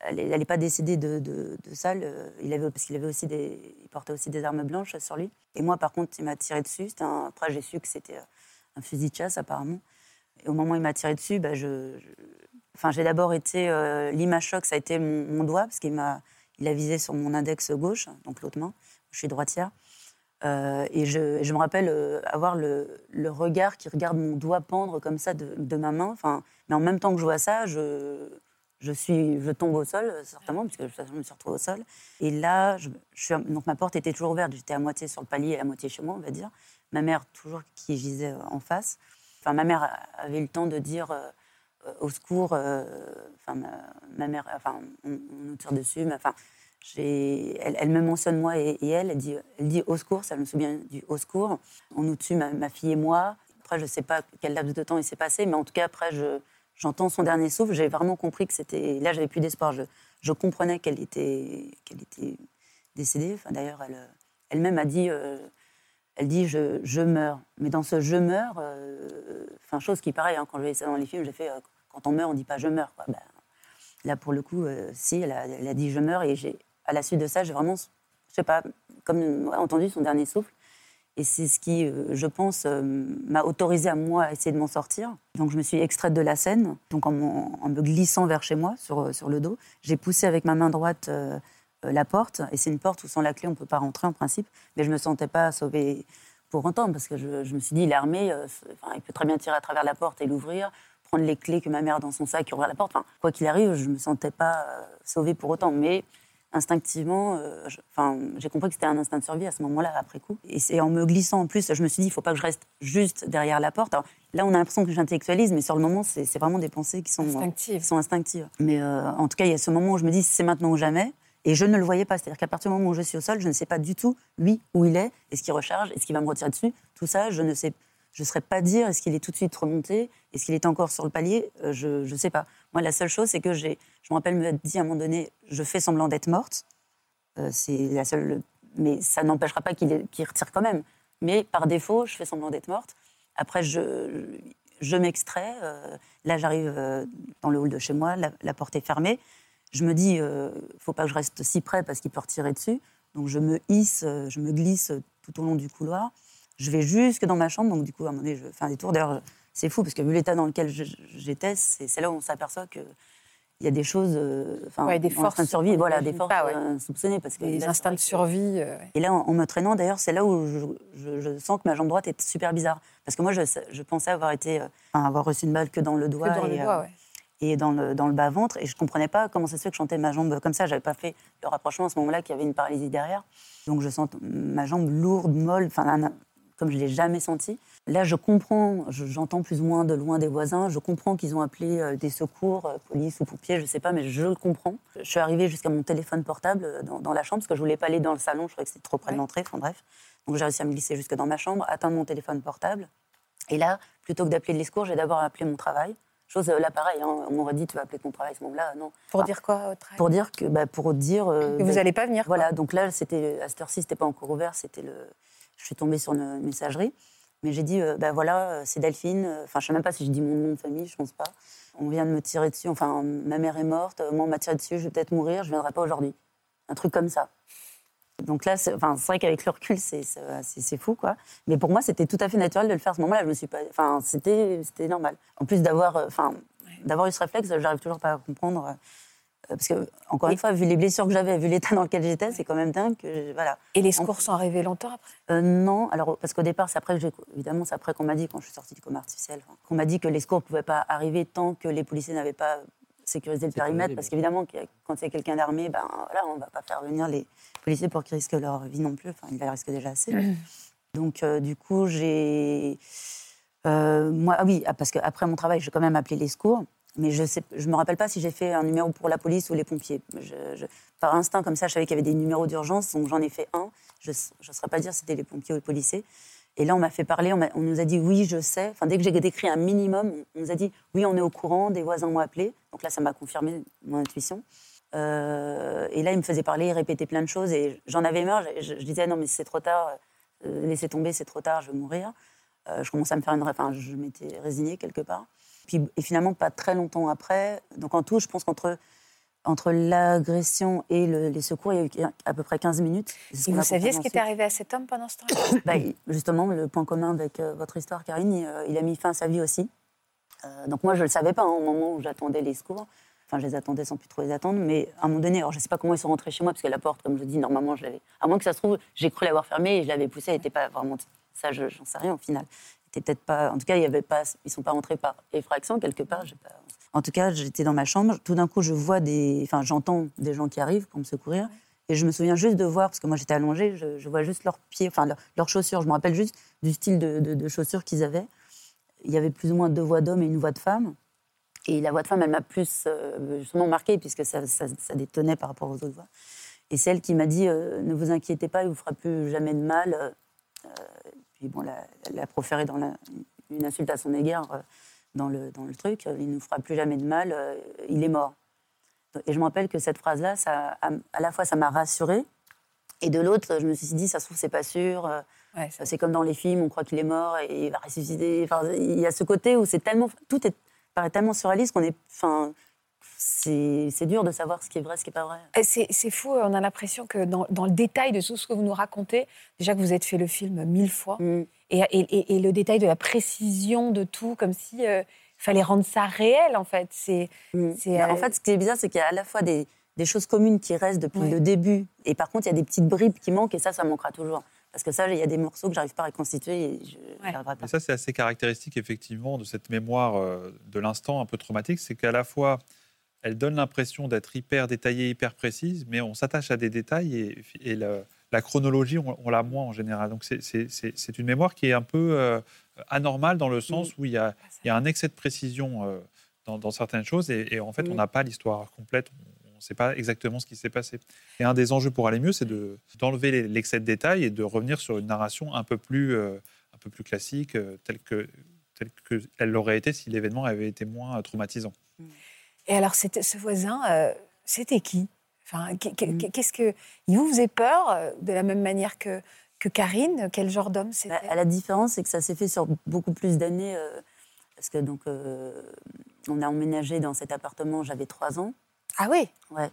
elle n'est pas décédée de, de, ça. Il avait, parce qu'il avait aussi des, il portait aussi des armes blanches sur lui. Et moi, par contre, il m'a tiré dessus. après, j'ai su que c'était un fusil de chasse, apparemment. Et au moment où il m'a tiré dessus, bah, je Enfin, j'ai d'abord été euh, l'image choc, ça a été mon, doigt parce qu'il m'a, il a visé sur mon index gauche, donc l'autre main. Je suis droitière. Euh, et, je, me rappelle euh, avoir le, regard qui regarde mon doigt pendre comme ça de, ma main. Enfin, mais en même temps que je vois ça, je, je, suis, je tombe au sol, certainement, puisque je me suis retrouvée au sol. Et là, donc ma porte était toujours ouverte. J'étais à moitié sur le palier et à moitié chez moi, on va dire. Ma mère, toujours qui gisait en face. Enfin, ma mère avait eu le temps de dire euh, au secours, euh, enfin, ma, mère, enfin, on, nous tire dessus, mais enfin, elle, me mentionne moi et, elle, elle dit, au secours, ça me souvient du au secours. On nous tue, ma, fille et moi. Après, je ne sais pas quel laps de temps il s'est passé, mais en tout cas, après, je, j'entends son dernier souffle. J'ai vraiment compris que c'était. Là, j'avais plus d'espoir. Je, je comprenais qu'elle était, qu'elle était décédée. Enfin, d'ailleurs, elle, elle-même a dit. Euh, Elle dit je, je meurs. Mais dans ce je meurs, euh, chose qui pareil, hein, quand je voyais ça dans les films, j'ai fait euh, quand on meurt, on dit pas je meurs. Ben, là, pour le coup, si, elle a, elle a dit je meurs. Et à la suite de ça, j'ai vraiment, je sais pas, comme ouais, entendu son dernier souffle. Et c'est ce qui, euh, je pense, euh, m'a autorisé à moi à essayer de m'en sortir. Donc je me suis extraite de la scène, donc en, me glissant vers chez moi, sur, euh, sur le dos. J'ai poussé avec ma main droite la porte, et c'est une porte où sans la clé on ne peut pas rentrer en principe, mais je ne me sentais pas sauvée pour autant, parce que je, me suis dit, armé, euh, il peut très bien tirer à travers la porte et l'ouvrir, prendre les clés que ma mère a dans son sac et ouvrir la porte. Enfin, quoi qu'il arrive, je ne me sentais pas sauvée pour autant, mais instinctivement, euh, je- enfin, j'ai compris que c'était un instinct de survie à ce moment-là, après coup. Et c'est en me glissant en plus, je me suis dit, il ne faut pas que je reste juste derrière la porte. Alors, là, on a l'impression que j'intellectualise, mais sur le moment, c'est vraiment des pensées qui sont Instinctives. qui sont instinctives. Mais euh, en tout cas, il y a ce moment où je me dis, c'est maintenant ou jamais. Et je ne le voyais pas. C'est-à-dire qu'à partir du moment où je suis au sol, je ne sais pas du tout, lui, où il est, est-ce qu'il recharge, est-ce qu'il va me retirer dessus. Tout ça, je ne sais je ne saurais pas dire est-ce qu'il est tout de suite remonté, est-ce qu'il est encore sur le palier, euh, je ne sais pas. Moi, la seule chose, c'est que je me rappelle me dit à un moment donné, je fais semblant d'être morte. Euh, c'est la seule, mais ça n'empêchera pas qu'il retire quand même. Mais par défaut, je fais semblant d'être morte. Après, je, je m'extrais. euh, là, j'arrive dans le hall de chez moi, la, porte est fermée. Je me dis, euh, faut pas que je reste si près parce qu'il peut retirer dessus. Donc, je me hisse, je me glisse tout au long du couloir. Je vais jusque dans ma chambre. Donc, du coup, à un moment donné, je fais un détour. D'ailleurs, c'est fou parce que vu l'état dans lequel j'étais, c'est là où on s'aperçoit que il y a des choses, euh, enfin, Ouais, des forces de survie, voilà, des forces pas, ouais. euh, insoupçonnées, parce que c'est instincts de survie. euh, et là, en, en me traînant, d'ailleurs, c'est là où je, je- je sens que ma jambe droite est super bizarre. Parce que moi, je, je pensais avoir été, euh, avoir reçu une balle que dans le doigt, dans le et, doigt, euh, ouais. et dans le, dans le bas-ventre. Et je ne comprenais pas comment ça se fait que je chantais ma jambe comme ça. Je n'avais pas fait le rapprochement à ce moment-là qu'il y avait une paralysie derrière. Donc je sens ma jambe lourde, molle, enfin, comme je ne l'ai jamais senti. Là, je comprends, je- j'entends plus ou moins de loin des voisins, je comprends qu'ils ont appelé euh, des secours, euh, police ou pompiers, je ne sais pas, mais je le comprends. Je suis arrivée jusqu'à mon téléphone portable euh, dans, dans la chambre, parce que je ne voulais pas aller dans le salon, je trouvais que c'était trop près de l'entrée, enfin bref. Donc j'ai réussi à me glisser jusque dans ma chambre, atteindre mon téléphone portable. Et là, plutôt que d'appeler les secours, j'ai d'abord appelé mon travail. Chose là, pareil, hein, on m'aurait dit, tu vas appeler ton travail à ce moment-là. Non. Pour Enfin, dire quoi au travail? Pour dire que, bah, pour dire. euh, Que bah, vous n'allez pas venir. quoi. voilà, donc là, c'était à cette heure-ci, c'était pas encore ouvert, c'était le. Je suis tombée sur une messagerie, mais j'ai dit, euh, ben voilà, euh, c'est Delphine. euh, Enfin, je sais même pas si je dis mon nom de famille, je pense pas. On vient de me tirer dessus. Enfin, ma mère est morte. Moi, on m'a tiré dessus. Je vais peut-être mourir. Je viendrai pas aujourd'hui. Un truc comme ça. Donc là, c'est enfin, vrai qu'avec le recul, c'est- fou, quoi. Mais pour moi, c'était tout à fait naturel de le faire à ce moment-là. Je me suis pas. Enfin, c'était normal. En plus d'avoir, enfin, d'avoir eu ce réflexe, j'arrive toujours pas à comprendre. Parce que, encore une fois, vu les blessures que j'avais, vu l'état dans lequel j'étais, c'est quand même dingue que, voilà. Et les secours sont arrivés longtemps après? Euh, non, alors parce qu'au départ, c'est après que évidemment, c'est après qu'on m'a dit, quand je suis sortie du coma artificiel, qu'on m'a dit que les secours ne pouvaient pas arriver tant que les policiers n'avaient pas sécurisé le périmètre, parce qu'évidemment, quand il y a quelqu'un d'armé, ben voilà, on ne va pas faire venir les policiers pour qu'ils risquent leur vie non plus. Enfin, ils la risquent déjà assez. Donc, euh, du coup, j'ai, euh, moi, ah oui, ah, parce qu'après mon travail, j'ai quand même appelé les secours. Mais je ne me rappelle pas si j'ai fait un numéro pour la police ou les pompiers. Par instinct, comme ça, je savais qu'il y avait des numéros d'urgence, donc j'en ai fait un. Je ne saurais pas dire si c'était les pompiers ou les policiers. Et là, on m'a fait parler, on, nous a dit oui, je sais. Dès que j'ai décrit un minimum, on nous a dit oui, on est au courant, des voisins m'ont appelé. Donc là, ça m'a confirmé mon intuition. Euh, et là, il me faisait parler, il répétait plein de choses. Et j'en avais marre. Je disais non, mais c'est trop tard, euh, laissez tomber, c'est trop tard, je vais mourir. Euh, je commençais à me faire une. Enfin, je m'étais résignée quelque part. Puis, et finalement, pas très longtemps après, donc en tout, je pense qu'entre entre l'agression et le- les secours, il y a eu à peu près 15 minutes. Et vous saviez ce qui était arrivé à cet homme pendant ce temps Bah, Justement, le point commun avec euh, votre histoire, Karine, il, euh, il a mis fin à sa vie aussi. Euh, donc moi, je ne le savais pas hein, au moment où j'attendais les secours. Enfin, je les attendais sans plus trop les attendre. Mais à un moment donné, alors je ne sais pas comment ils sont rentrés chez moi, parce que la porte, comme je dis, normalement, je l'avais... À moins que ça se trouve, j'ai cru l'avoir fermée et je l'avais poussée, elle n'était pas vraiment... Ça, je j'en sais rien au final. Peut-être pas... En tout cas, il y ils sont pas rentrés par effraction, quelque part. En tout cas, j'étais dans ma chambre. Tout d'un coup, je vois des... Enfin, j'entends des gens qui arrivent pour me secourir. Et je me souviens juste de voir, parce que moi j'étais allongée, je, vois juste leurs pieds, enfin leurs, chaussures. Je me rappelle juste du style de, chaussures qu'ils avaient. Il y avait plus ou moins deux voix d'homme et une voix de femme. Et la voix de femme, elle m'a plus euh, justement marquée, puisque ça, ça, détonnait par rapport aux autres voix. Et c'est elle qui m'a dit euh, Ne vous inquiétez pas, il ne vous fera plus jamais de mal. Euh, puis bon, elle a proféré dans la- une insulte à son égard euh, dans, le, dans le truc Il ne nous fera plus jamais de mal, euh, il est mort. Et je me rappelle que cette phrase-là, ça, à, la fois, ça m'a rassurée, et de l'autre, je me suis dit, ça se trouve, c'est pas sûr. euh, Ouais, C'est comme dans les films, on croit qu'il est mort et il va ressusciter. Enfin, il y a ce côté où c'est tellement, tout est, paraît tellement surréaliste qu'on est, enfin, c'est dur de savoir ce qui est vrai, ce qui est pas vrai. Et C'est fou, on a l'impression que dans, dans le détail de tout ce que vous nous racontez, déjà que vous êtes fait le film mille fois, Mm. et, et- et- et le détail de la précision de tout, comme si euh, fallait rendre ça réel en fait. C'est Mm. Bah, euh, En fait, ce qui est bizarre, c'est qu'il y a à la fois des, des choses communes qui restent depuis le début, et par contre, il y a des petites bribes qui manquent, et ça, ça manquera toujours. Parce que ça, il y a des morceaux que j'arrive pas à reconstituer, et je Ouais. pas. Mais ça, c'est assez caractéristique, effectivement, de cette mémoire euh, de l'instant un peu traumatique. C'est qu'à la fois, elle donne l'impression d'être hyper détaillée, hyper précise, mais on s'attache à des détails et, et le- la chronologie, on, on l'a moins en général. Donc, c'est- une mémoire qui est un peu euh, anormale dans le sens où il y a, il y a un excès de précision euh, dans, dans certaines choses et, et en fait, on Mm. n'a pas l'histoire complète. On ne sait pas exactement ce qui s'est passé. Et un des enjeux pour aller mieux, c'est de- d'enlever l'excès de détails et de revenir sur une narration un peu plus, euh, un peu plus classique, telle que telle qu'elle l'aurait été si l'événement avait été moins traumatisant. Et alors, ce voisin, euh, c'était qui? Enfin, Mm. Qu'est-ce que. Il vous faisait peur euh, de la même manière que, que Karine? Quel genre d'homme c'était? Bah, la différence, c'est que ça s'est fait sur beaucoup plus d'années, euh, parce que donc, euh, on a emménagé dans cet appartement, j'avais 3 ans. Ah oui? Ouais.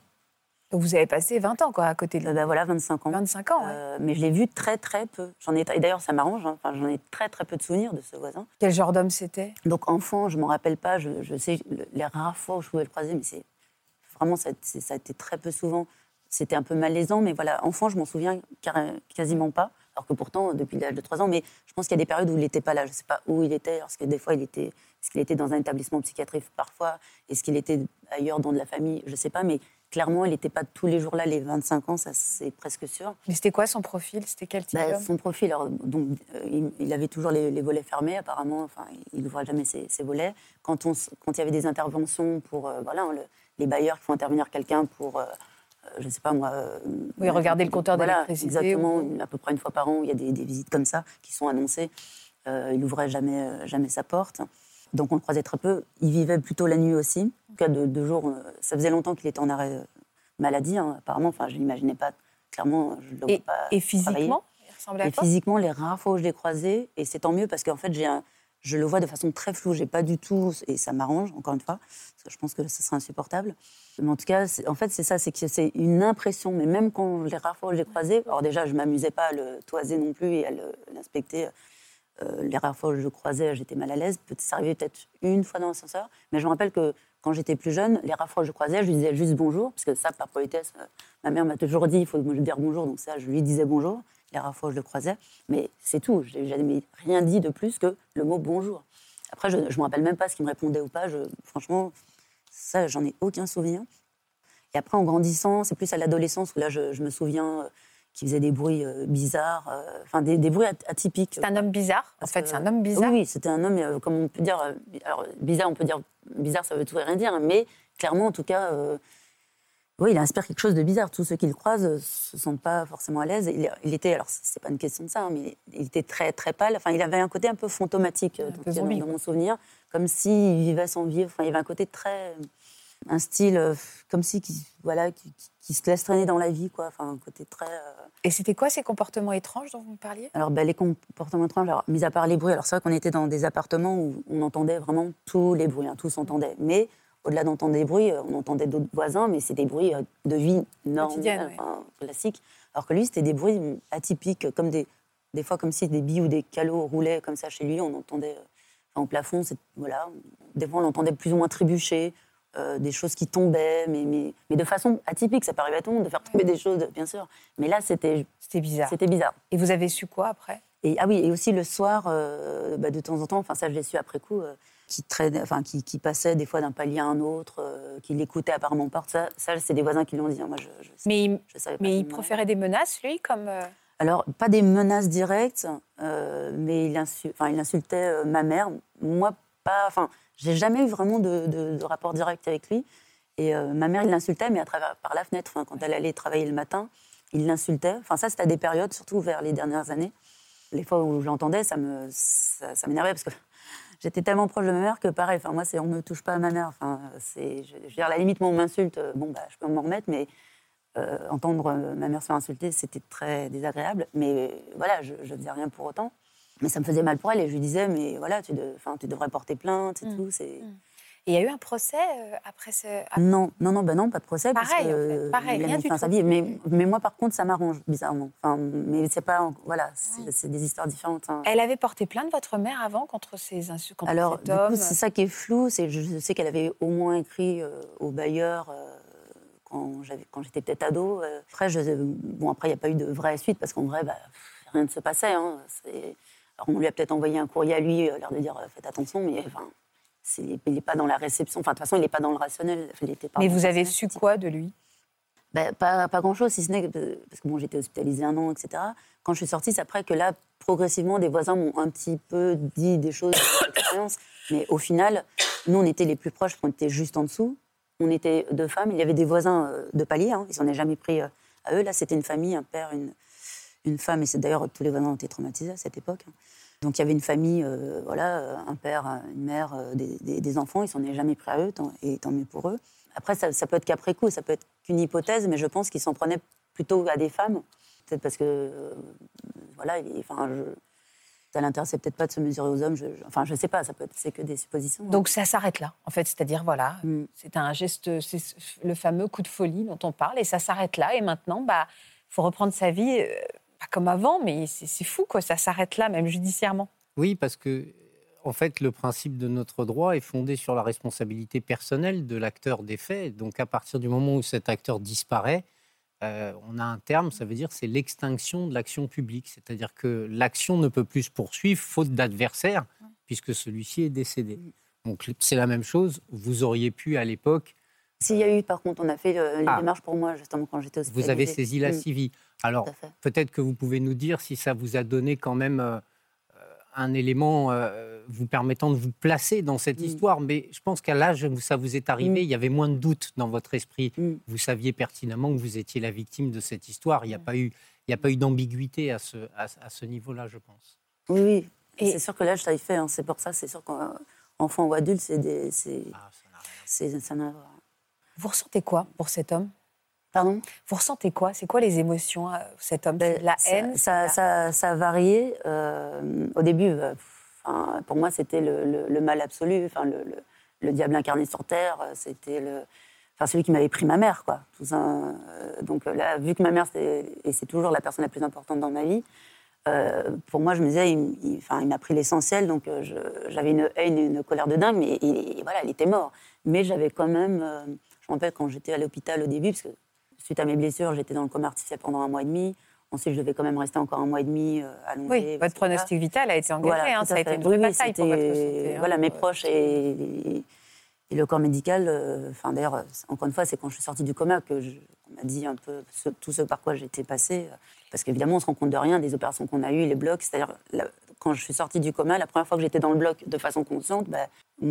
Donc vous avez passé 20 ans quoi, à côté de Euh, lui. bah, voilà, 25 ans. 25 ans, ouais. Euh, mais je l'ai vu très très peu. J'en ai et d'ailleurs ça m'arrange. hein. Enfin, j'en ai très très peu de souvenirs de ce voisin. Quel genre d'homme c'était? Donc enfant, je m'en rappelle pas. Je, je sais le- les rares fois où je pouvais le croiser, mais c'est vraiment ça, ça a été très peu souvent. C'était un peu malaisant, mais voilà, enfant, je m'en souviens quasiment pas. Alors que pourtant, depuis l'âge de 3 ans, mais je pense qu'il y a des périodes où il n'était pas là. Je ne sais pas où il était, parce que des fois, il était, est-ce qu'il était dans un établissement psychiatrique parfois, est-ce qu'il était ailleurs dans de la famille, je ne sais pas, mais clairement, il n'était pas tous les jours là, les 25 ans, ça c'est presque sûr. Mais c'était quoi son profil? C'était quel type Bah, son profil, alors, donc, euh, il, avait toujours les, les volets fermés, apparemment. Enfin, il n'ouvrait jamais ses, ses volets. Quand, on, quand il y avait des interventions pour euh, voilà, le- les bailleurs qui font intervenir quelqu'un pour, euh, je ne sais pas moi. euh, Oui, regarder le compteur voilà, d'électricité Exactement, ou- à peu près une fois par an, il y a des, des visites comme ça qui sont annoncées. Euh, il n'ouvrait jamais, euh, jamais sa porte. Donc on le croisait très peu. Il vivait plutôt la nuit aussi. En tout cas, de, de jour, euh, ça faisait longtemps qu'il était en arrêt euh, maladie, hein, apparemment. Enfin, je ne l'imaginais pas. Clairement, je ne le vois Et, pas. et travailler. physiquement Il ressemblait à Et quoi? physiquement, les rares fois où je l'ai croisé, et c'est tant mieux parce qu'en fait, j'ai un- je le vois de façon très floue. J'ai pas du tout, et ça m'arrange, encore une fois, parce que je pense que ce serait insupportable. Mais en tout cas, en fait, c'est ça, c'est que c'est une impression. Mais même quand les rares fois je l'ai croisé, alors déjà, je m'amusais pas à le toiser non plus et à l'inspecter. Euh, les rares je le croisais, j'étais mal à l'aise. Ça arrivait peut-être une fois dans l'ascenseur. Mais je me rappelle que quand j'étais plus jeune, les rares je croisais, je lui disais juste bonjour, parce que ça, par politesse, euh, ma mère m'a toujours dit il faut me dire bonjour, donc ça, je lui disais bonjour. Les rares fois où je le croisais, mais c'est tout. J'ai jamais rien dit de plus que le mot bonjour. Après, je ne me rappelle même pas ce qu'il me répondait ou pas. Je, franchement, ça, j'en ai aucun souvenir. Et après, en grandissant, c'est plus à l'adolescence où là, je, je me souviens euh, qu'il faisait des bruits euh, bizarres, euh, enfin des, des bruits at- atypiques. C'est un homme bizarre. En fait, c'est un homme bizarre. Oui, c'était un homme, comme on peut dire, alors bizarre, on peut dire bizarre, ça veut tout et rien dire, hein, mais clairement, en tout cas, oui, il inspire quelque chose de bizarre. Tous ceux qui le croisent ne se sentent pas forcément à l'aise. Il, il était, alors c'est pas une question de ça, hein, mais il était très très pâle. Enfin, il avait un côté un peu fantomatique euh, Un dans, peu zombie, dans mon souvenir, comme s'il vivait sans vivre. Enfin, il avait un côté très, un style euh, comme si, qui, voilà, qui, se laisse traîner dans la vie, quoi. Enfin, un côté très. euh, Et c'était quoi ces comportements étranges dont vous me parliez? Alors, ben, les comportements étranges, alors, mis à part les bruits, alors c'est vrai qu'on était dans des appartements où on entendait vraiment tous les bruits, hein, tout s'entendait. Mais au-delà d'entendre des bruits, euh, on entendait d'autres voisins, mais c'est des bruits euh, de vie normale, ouais. classiques. Alors que lui, c'était des bruits mm, atypiques, comme des, des fois comme si des billes ou des calots roulaient comme ça chez lui. On entendait euh, enfin, au plafond, c'est- voilà, des fois on l'entendait plus ou moins trébucher. euh, des choses qui tombaient, mais, mais, mais de façon atypique. Ça peut arriver à tout le monde de faire tomber des choses, bien sûr. Mais là, c'était C'était bizarre. c'était bizarre. Et vous avez su quoi après? Et, ah oui, et aussi le soir, euh, bah, de temps en temps, enfin ça je l'ai su après coup, euh, qui, traînait, enfin, qui, qui passait des fois d'un palier à un autre, euh, qui l'écoutait apparemment porte. Ça, ça c'est des voisins qui l'ont dit. hein. Moi, je, je, Mais il, je savais pas mais il comment- proférait des menaces, lui, comme. euh, Alors, pas des menaces directes, euh, mais il, insu- enfin, il insultait ma mère. Moi, pas. Enfin, j'ai jamais eu vraiment de, de- de rapport direct avec lui. Et ma mère, il l'insultait, mais à travers, par la fenêtre. Enfin, quand elle allait travailler le matin, il l'insultait. Enfin, ça, c'était à des périodes, surtout vers les dernières années. Les fois où je l'entendais, ça me, ça, ça m'énervait parce que j'étais tellement proche de ma mère que pareil. Enfin, moi, c'est on ne touche pas à ma mère. Enfin, c'est, je, je veux dire, à la limite, moi, on m'insulte. euh, Bon, bah, je peux m'en remettre, mais euh, entendre euh, ma mère se faire insulter, c'était très désagréable. Mais voilà, je ne faisais rien pour autant. Mais ça me faisait mal pour elle et je lui disais, mais voilà, tu, de, tu devrais porter plainte et Mm. tout. C'est... Mm. Et il y a eu un procès euh, après ce. Non, non, non, bah non, pas de procès. Pareil, parce que, en fait, pareil, rien du tout. sa vie. Mais, mais moi, par contre, ça m'arrange, bizarrement. Enfin, mais c'est pas. Voilà, c'est, des histoires différentes. hein. Elle avait porté plainte, votre mère, avant, contre ces insultes, contre Alors, cet du homme? coup, c'est ça qui est flou. C'est, je sais qu'elle avait au moins écrit euh, au bailleur euh, quand, j'étais peut-être ado. Euh, Après, je, bon, après, il n'y a pas eu de vraie suite parce qu'en vrai, bah, rien ne se passait. hein. Alors, on lui a peut-être envoyé un courrier à lui, l'air de dire faites attention, mais enfin, il n'est pas dans la réception. Enfin, de toute façon, il n'est pas dans le rationnel. Il était pas Mais vous avez su quoi de lui? Ben, pas, pas grand-chose, si ce n'est que, parce que bon, j'étais hospitalisée un an, etc. Quand je suis sortie, c'est après que là, progressivement, des voisins m'ont un petit peu dit des choses de leur expérience. Mais au final, nous, on était les plus proches, qu'on était juste en dessous. On était deux femmes. Il y avait des voisins euh, de palier. Hein, ils s'en est jamais pris euh, à eux. Là, c'était une famille, un père, une, une femme. Et c'est d'ailleurs, tous les voisins ont été traumatisés à cette époque. Donc il y avait une famille, euh, voilà, euh, un père, une mère, euh, des, des- des enfants. Ils s'en est jamais pris à eux, tant- et tant mieux pour eux. Après, ça, ça peut être qu'après coup, ça peut être qu'une hypothèse, mais je pense qu'ils s'en prenaient plutôt à des femmes. Peut-être parce que, euh, voilà, il- enfin, je, l'intéressait peut-être pas de se mesurer aux hommes. Je, je- enfin, je sais pas, ça peut être, c'est que des suppositions. hein. Donc ça s'arrête là, en fait. C'est-à-dire, voilà, Mm. c'est un geste, c'est le fameux coup de folie dont on parle, et ça s'arrête là. Et maintenant, bah, faut reprendre sa vie, euh, pas comme avant, mais c'est fou, quoi. Ça s'arrête là, même judiciairement. Oui, parce que, en fait, le principe de notre droit est fondé sur la responsabilité personnelle de l'acteur des faits. Donc, à partir du moment où cet acteur disparaît, euh, on a un terme, ça veut dire c'est l'extinction de l'action publique. C'est-à-dire que l'action ne peut plus se poursuivre faute d'adversaire, puisque celui-ci est décédé. Donc, c'est la même chose. Vous auriez pu, à l'époque, S'il y a eu, par contre, on a fait le- les Ah. démarches pour moi, justement, quand j'étais hospitalisée. vous avez saisi la Mm, CIVI. Alors, peut-être que vous pouvez nous dire si ça vous a donné quand même euh, euh, un élément euh, vous permettant de vous placer dans cette Mm. histoire. Mais je pense qu'à l'âge où ça vous est arrivé, Mm. il y avait moins de doutes dans votre esprit. Mm. Vous saviez pertinemment que vous étiez la victime de cette histoire. Il n'y a pas eu, il y a pas eu d'ambiguïté à ce, à, à ce niveau-là, je pense. Oui, oui. Et- C'est sûr que l'âge, ça y fait. hein. C'est pour ça, c'est sûr qu'enfant ou adulte, c'est des, c'est, Ah, ça n'a rien. Vous ressentez quoi pour cet homme? Pardon? Vous ressentez quoi? C'est quoi les émotions, euh, cet homme? Ben, La ça- haine ça, ça, ça a varié. Euh, au début, euh, enfin, pour moi, c'était le, le- le mal absolu, enfin, le, le- le diable incarné sur terre. C'était le, enfin, celui qui m'avait pris ma mère, quoi. Tout euh, donc là, vu que ma mère, c'est, et c'est toujours la personne la plus importante dans ma vie, pour moi, je me disais, il, il- enfin, il m'a pris l'essentiel, donc j'avais une haine, une colère de dingue, mais il, voilà, il était mort. Mais j'avais quand même, je me rappelle quand j'étais à l'hôpital au début, parce que suite à mes blessures, j'étais dans le coma artificiel pendant un mois et demi. Ensuite, je devais quand même rester encore un mois et demi euh, allongée. Oui, votre pronostic vital a été engagé. Voilà, hein, ça a été une Oui, vraie oui, bataille pour votre c'était- santé. hein. Voilà, mes proches et, et le corps médical. euh, d'ailleurs, encore une fois, c'est quand je suis sortie du coma que je- on m'a dit un peu ce- tout ce par quoi j'étais passée. Parce qu'évidemment, on se rend compte de rien des opérations qu'on a eues, les blocs. C'est-à-dire, quand je suis sortie du coma, la première fois que j'étais dans le bloc de façon consciente, bah,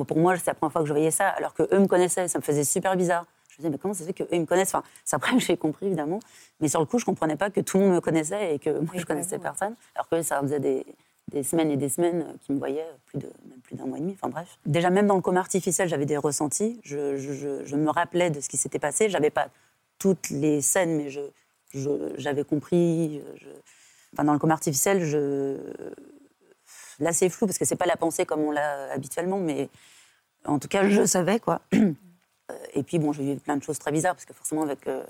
pour moi, c'est la première fois que je voyais ça, alors que eux me connaissaient. Ça me faisait super bizarre. Je me disais, mais comment ça se fait qu'eux, ils me connaissent? Enfin, c'est après que j'ai compris, évidemment. Mais sur le coup, je ne comprenais pas que tout le monde me connaissait et que moi, Oui, je connaissais bah, personne. Alors que ça faisait des, des semaines et des semaines euh, qu'ils me voyaient, plus de, même plus d'un mois et demi. Enfin bref. Déjà, même dans le coma artificiel, j'avais des ressentis. Je, je- je- je me rappelais de ce qui s'était passé. J'avais pas toutes les scènes, mais je- j'avais compris. je- Enfin, dans le coma artificiel, je... là, c'est flou parce que c'est pas la pensée comme on l'a habituellement, mais en tout cas, je savais quoi. Euh, Et puis bon, j'ai eu plein de choses très bizarres parce que forcément avec euh,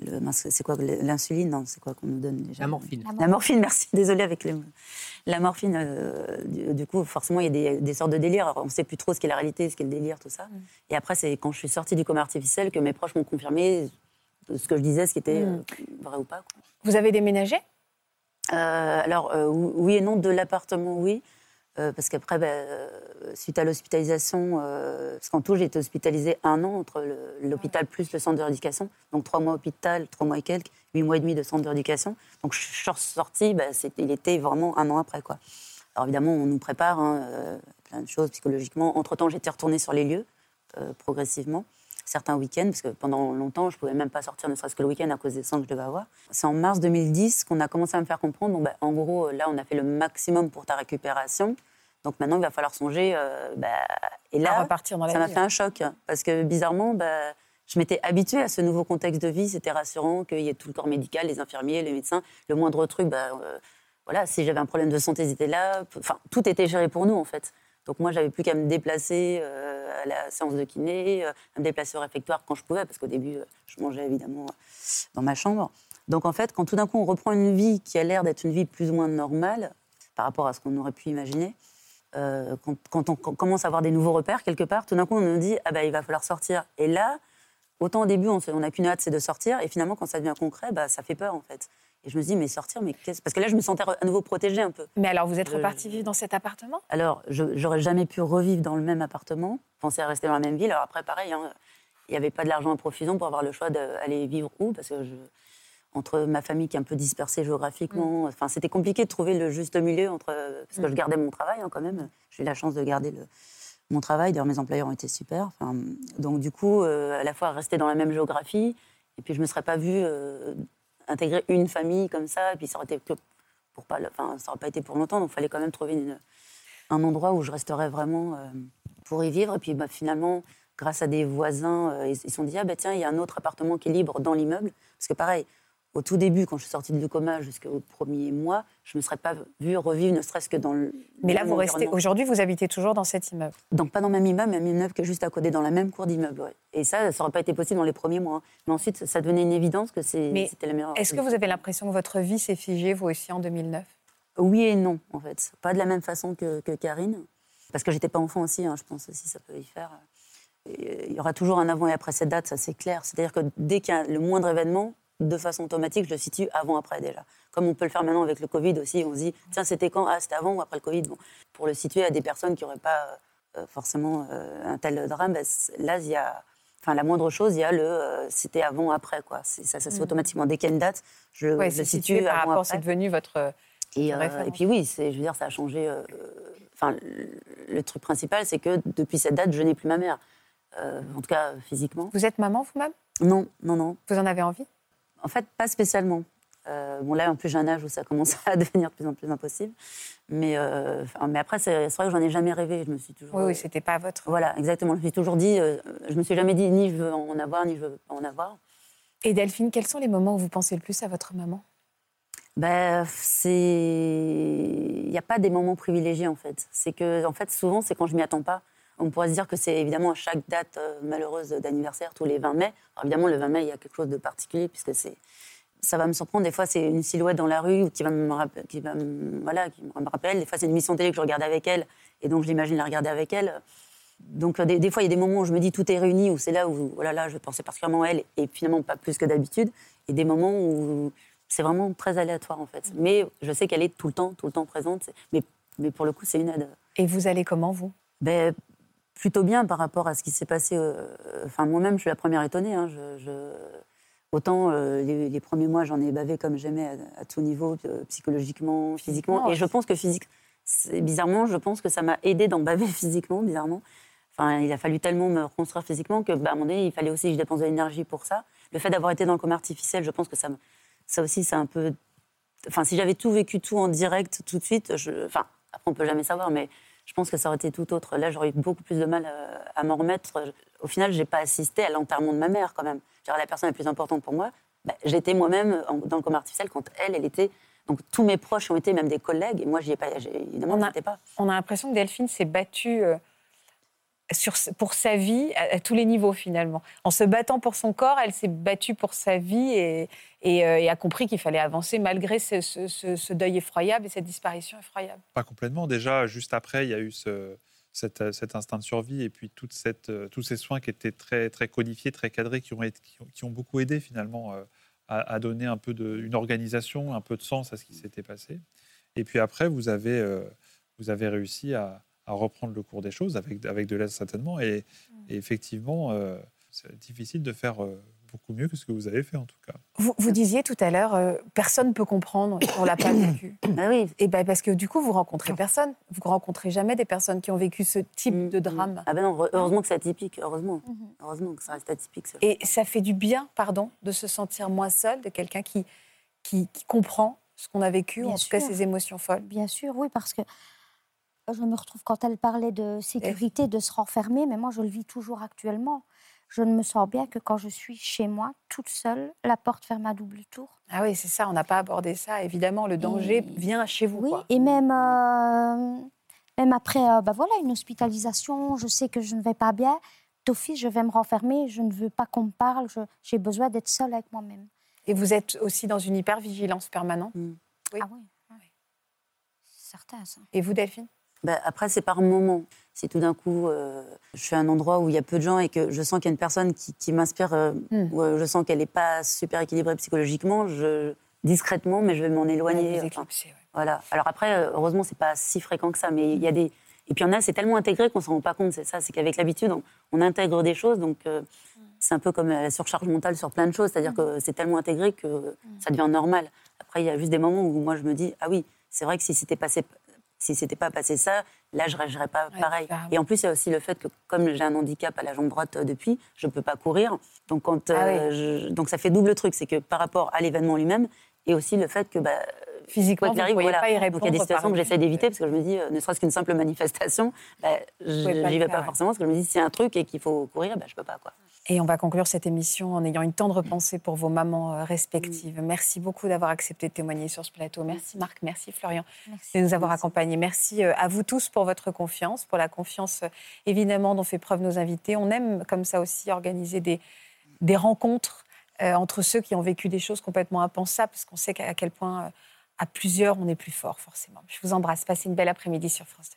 le, c'est quoi l'insuline Non, c'est quoi qu'on nous donne déjà La morphine. La morphine, merci. Désolée avec les... la morphine. euh, du, du coup, forcément, il y a des, des sortes de délires. Alors, on ne sait plus trop ce qu'est la réalité, ce qu'est le délire, tout ça. Et après, c'est quand je suis sortie du coma artificiel que mes proches m'ont confirmé ce que je disais, ce qui était Mm. euh, vrai ou pas. quoi. Vous avez déménagé? Euh, alors, euh, oui et non, de l'appartement, oui. Euh, parce qu'après, euh, suite à l'hospitalisation, euh, parce qu'en tout, j'ai été hospitalisée un an entre l'hôpital plus le centre de rééducation. Donc, trois mois hôpital, trois mois et quelques, huit mois et demi de centre de rééducation. Donc, je suis sortie, c'était- il était vraiment un an après. Quoi. Alors, évidemment, on nous prépare hein, euh, plein de choses psychologiquement. Entre-temps, j'étais retournée sur les lieux, euh, progressivement. Certains week-ends, parce que pendant longtemps, je ne pouvais même pas sortir, ne serait-ce que le week-end, à cause des sangs que je devais avoir. C'est en mars 2010 qu'on a commencé à me faire comprendre. Bon, ben, en gros, là, on a fait le maximum pour ta récupération. Donc maintenant, il va falloir songer. euh, bah, et là, repartir dans la ça m'a fait un choc. Parce que bizarrement, bah, je m'étais habituée à ce nouveau contexte de vie. C'était rassurant qu'il y ait tout le corps médical, les infirmiers, les médecins. Le moindre truc, bah, euh, voilà, si j'avais un problème de santé, ils étaient là. Enfin, tout était géré pour nous, en fait. Donc moi, j'avais plus qu'à me déplacer euh, à la séance de kiné, euh, à me déplacer au réfectoire quand je pouvais, parce qu'au début, je mangeais évidemment dans ma chambre. Donc en fait, quand tout d'un coup on reprend une vie qui a l'air d'être une vie plus ou moins normale par rapport à ce qu'on aurait pu imaginer, quand, on commence à avoir des nouveaux repères quelque part, tout d'un coup on nous dit ah ben il va falloir sortir. Et là, Autant au début, on n'a qu'une hâte, c'est de sortir. Et finalement, quand ça devient concret, bah, ça fait peur, en fait. Et je me dis, mais sortir, mais qu'est-ce Parce que là, je me sentais à nouveau protégée un peu. Mais alors, vous êtes reparti vivre dans cet appartement? Alors, j'aurais jamais pu revivre dans le même appartement, penser à rester dans la même ville. Alors après, pareil, hein, il n'y avait pas de l'argent à profusion pour avoir le choix d'aller vivre où, parce que je, entre ma famille qui est un peu dispersée géographiquement, mm. enfin, c'était compliqué de trouver le juste milieu entre, parce que je mm. gardais mon travail hein, quand même. J'ai eu la chance de garder le, mon travail. D'ailleurs, mes employeurs ont été super. Enfin, donc, du coup, euh, à la fois rester dans la même géographie, et puis je ne me serais pas vue euh, intégrer une famille comme ça, et puis ça aurait été pour pas, enfin, ça n'aurait pas été pour longtemps, donc il fallait quand même trouver un endroit où je resterais vraiment euh, pour y vivre. Et puis bah, finalement, grâce à des voisins, ils se sont dit ah bah tiens, il y a un autre appartement qui est libre dans l'immeuble, parce que pareil, au tout début, quand je suis sortie du coma jusqu'au premier mois, je ne me serais pas vue revivre, ne serait-ce que dans le. Mais là, vous restez. Aujourd'hui, vous habitez toujours dans cet immeuble Donc, pas dans le même immeuble, mais un immeuble qui est juste à côté, dans la même cour d'immeuble. Et ça, ça n'aurait pas été possible dans les premiers mois. Hein. Mais ensuite, ça devenait une évidence que c'était la meilleure. Est-ce que vous avez l'impression que votre vie s'est figée, vous aussi, en 2009 Oui et non, en fait. Pas de la même façon que, Karine. Parce que j'étais pas enfant aussi, hein, je pense aussi, ça peut y faire. il y aura toujours un avant et après cette date, ça c'est clair. C'est-à-dire que dès qu'il y a le moindre événement, de façon automatique, je le situe avant-après déjà. Comme on peut le faire maintenant avec le Covid aussi, on se dit, tiens, c'était quand? Ah, c'était avant ou après le Covid? Bon, Pour le situer à des personnes qui n'auraient pas euh, forcément euh, un tel drame, ben, là, il y a. Enfin, la moindre chose, il y a le euh, c'était avant, après. Quoi. Ça, ça se fait mm. automatiquement. Dès qu'il y a une date, je, ouais, je situe par rapport, c'est devenu votre. Et, et puis oui, je veux dire, ça a changé. Enfin, le, truc principal, c'est que depuis cette date, je n'ai plus ma mère. en tout cas, physiquement. Vous êtes maman vous-même? Non, non, non. Vous en avez envie? En fait, pas spécialement. Euh, bon, là, en plus, j'ai un âge où ça commence à devenir de plus en plus impossible. Mais, euh, mais après, c'est vrai que j'en ai jamais rêvé. Je me suis toujours. Oui, oui, c'était pas votre. Voilà, exactement. Je me suis toujours dit, euh, je me suis jamais dit ni je veux en avoir, ni je veux pas en avoir. Et Delphine, quels sont les moments où vous pensez le plus à votre maman? Ben, c'est. Il n'y a pas des moments privilégiés, en fait. C'est que, en fait, souvent, c'est quand je m'y attends pas. On pourrait se dire que c'est évidemment à chaque date euh, malheureuse d'anniversaire, tous les 20 mai. Alors évidemment, le 20 mai, il y a quelque chose de particulier puisque c'est ça va me surprendre. Des fois, c'est une silhouette dans la rue qui va me, qui va voilà, qui me rappelle. Des fois, c'est une émission télé que je regarde avec elle, et donc je l'imagine la regarder avec elle. Donc, des, fois, il y a des moments où je me dis tout est réuni, où c'est là où, voilà, là, je pensais particulièrement à elle, et finalement pas plus que d'habitude. Et des moments où c'est vraiment très aléatoire, en fait. Mais je sais qu'elle est tout le temps, tout le temps présente. Mais, mais pour le coup, c'est une aide. Et vous allez comment, vous? Ben, plutôt bien par rapport à ce qui s'est passé. Euh, enfin, moi-même, je suis la première étonnée. Hein, je, Autant euh, les, premiers mois, j'en ai bavé comme j'aimais à, tout niveau, euh, psychologiquement, physiquement. Et je pense que physique, bizarrement, je pense que ça m'a aidé d'en baver physiquement, bizarrement. Enfin, il a fallu tellement me reconstruire physiquement que, bah, à un moment donné, il fallait aussi que je dépense de l'énergie pour ça. Le fait d'avoir été dans le coma artificiel, je pense que ça, ça aussi, c'est un peu. Enfin, si j'avais tout vécu tout en direct tout de suite, je... enfin, après, on peut jamais savoir, mais je pense que ça aurait été tout autre. Là, j'aurais eu beaucoup plus de mal euh, à, m'en remettre. Au final, je n'ai pas assisté à l'enterrement de ma mère, quand même. la personne la plus importante pour moi, bah, j'étais moi-même dans le coma artificiel quand elle, elle était. Donc tous mes proches ont été, même des collègues, et moi, j'y ai pas, évidemment, on pas. On a l'impression que Delphine s'est battue. Euh, pour sa vie à, tous les niveaux finalement. En se battant pour son corps, elle s'est battue pour sa vie et, euh, a compris qu'il fallait avancer malgré ce, deuil effroyable et cette disparition effroyable. Pas complètement. Déjà, juste après, il y a eu ce, cet, instinct de survie et puis toute euh, tous ces soins qui étaient très, codifiés, très cadrés, qui ont, beaucoup aidé finalement euh, à, donner un peu de, une organisation, un peu de sens à ce qui s'était passé. Et puis après, vous avez réussi à à reprendre le cours des choses, avec, avec de l'aide certainement. Et, mm. effectivement, euh, c'est difficile de faire euh, beaucoup mieux que ce que vous avez fait en tout cas. Vous, vous disiez tout à l'heure, euh, personne ne peut comprendre qu'on l'a pas vécu. Ah oui. Et ben parce que du coup, vous rencontrez personne. Vous rencontrez jamais des personnes qui ont vécu ce type mm, de mm. drame. Ah ben non, heureusement que c'est atypique, heureusement. Mm-hmm. Heureusement que ça reste atypique. Et ça fait du bien, pardon, de se sentir moins seul, de quelqu'un qui, qui, comprend ce qu'on a vécu, en tout cas ses émotions folles. Bien sûr, oui, parce que je me retrouve quand elle parlait de sécurité, de se renfermer, mais moi je le vis toujours actuellement. je ne me sens bien que quand je suis chez moi, toute seule, la porte ferme à double tour. Ah oui, c'est ça, on n'a pas abordé ça. Évidemment, le danger Et- vient chez vous. Oui, quoi. et même, euh, même après euh, bah voilà, une hospitalisation, je sais que je ne vais pas bien. D'office, je vais me renfermer, je ne veux pas qu'on me parle, je- j'ai besoin d'être seule avec moi-même. Et vous êtes aussi dans une hypervigilance permanente? Oui. Ah oui, oui. C'est certain ça. Et vous, Delphine? Bah, après, c'est par moment. Si tout d'un coup, euh, je suis à un endroit où il y a peu de gens et que je sens qu'il y a une personne qui, qui m'inspire, euh, Hmm. où euh, je sens qu'elle n'est pas super équilibrée psychologiquement, je, discrètement, mais je vais m'en éloigner. Enfin, ouais. voilà. Alors après, euh, heureusement, c'est pas si fréquent que ça, mais il y a des. Et puis il y en a, c'est tellement intégré qu'on s'en rend pas compte. C'est ça, c'est qu'avec l'habitude, on, on intègre des choses, donc c'est un peu comme la surcharge mentale sur plein de choses, c'est-à-dire que c'est tellement intégré que ça devient normal. Après, il y a juste des moments où moi je me dis, ah oui, c'est vrai que si c'était passé, si c'était pas passé ça, là je réagirais pas Ouais, pareil. Et en plus, il y a aussi le fait que comme j'ai un handicap à la jambe droite euh, depuis, je peux pas courir, donc quand Ah euh, je- donc ça fait double truc, c'est que par rapport à l'événement lui-même et aussi le fait que bah, Physiquement, Quoi ne pourriez voilà. pas y Donc il y a répondre. des situations que j'essaie d'éviter parce que je me dis, euh, ne serait-ce qu'une simple manifestation, bah, je- pas le vais faire, pas forcément parce que je me dis, c'est un truc et qu'il faut courir, bah, je peux pas. Quoi. Et on va conclure cette émission en ayant une tendre pensée pour vos mamans euh, respectives. Merci beaucoup d'avoir accepté de témoigner sur ce plateau. Merci Marc, merci Florian Merci. de nous avoir Merci. accompagnés. Merci euh, à vous tous pour votre confiance, pour la confiance euh, évidemment dont fait preuve nos invités. On aime comme ça aussi organiser des, des rencontres euh, entre ceux qui ont vécu des choses complètement impensables, parce qu'on sait à quel point, euh, à plusieurs, on est plus fort forcément. Je vous embrasse. Passez une belle après-midi sur France 2.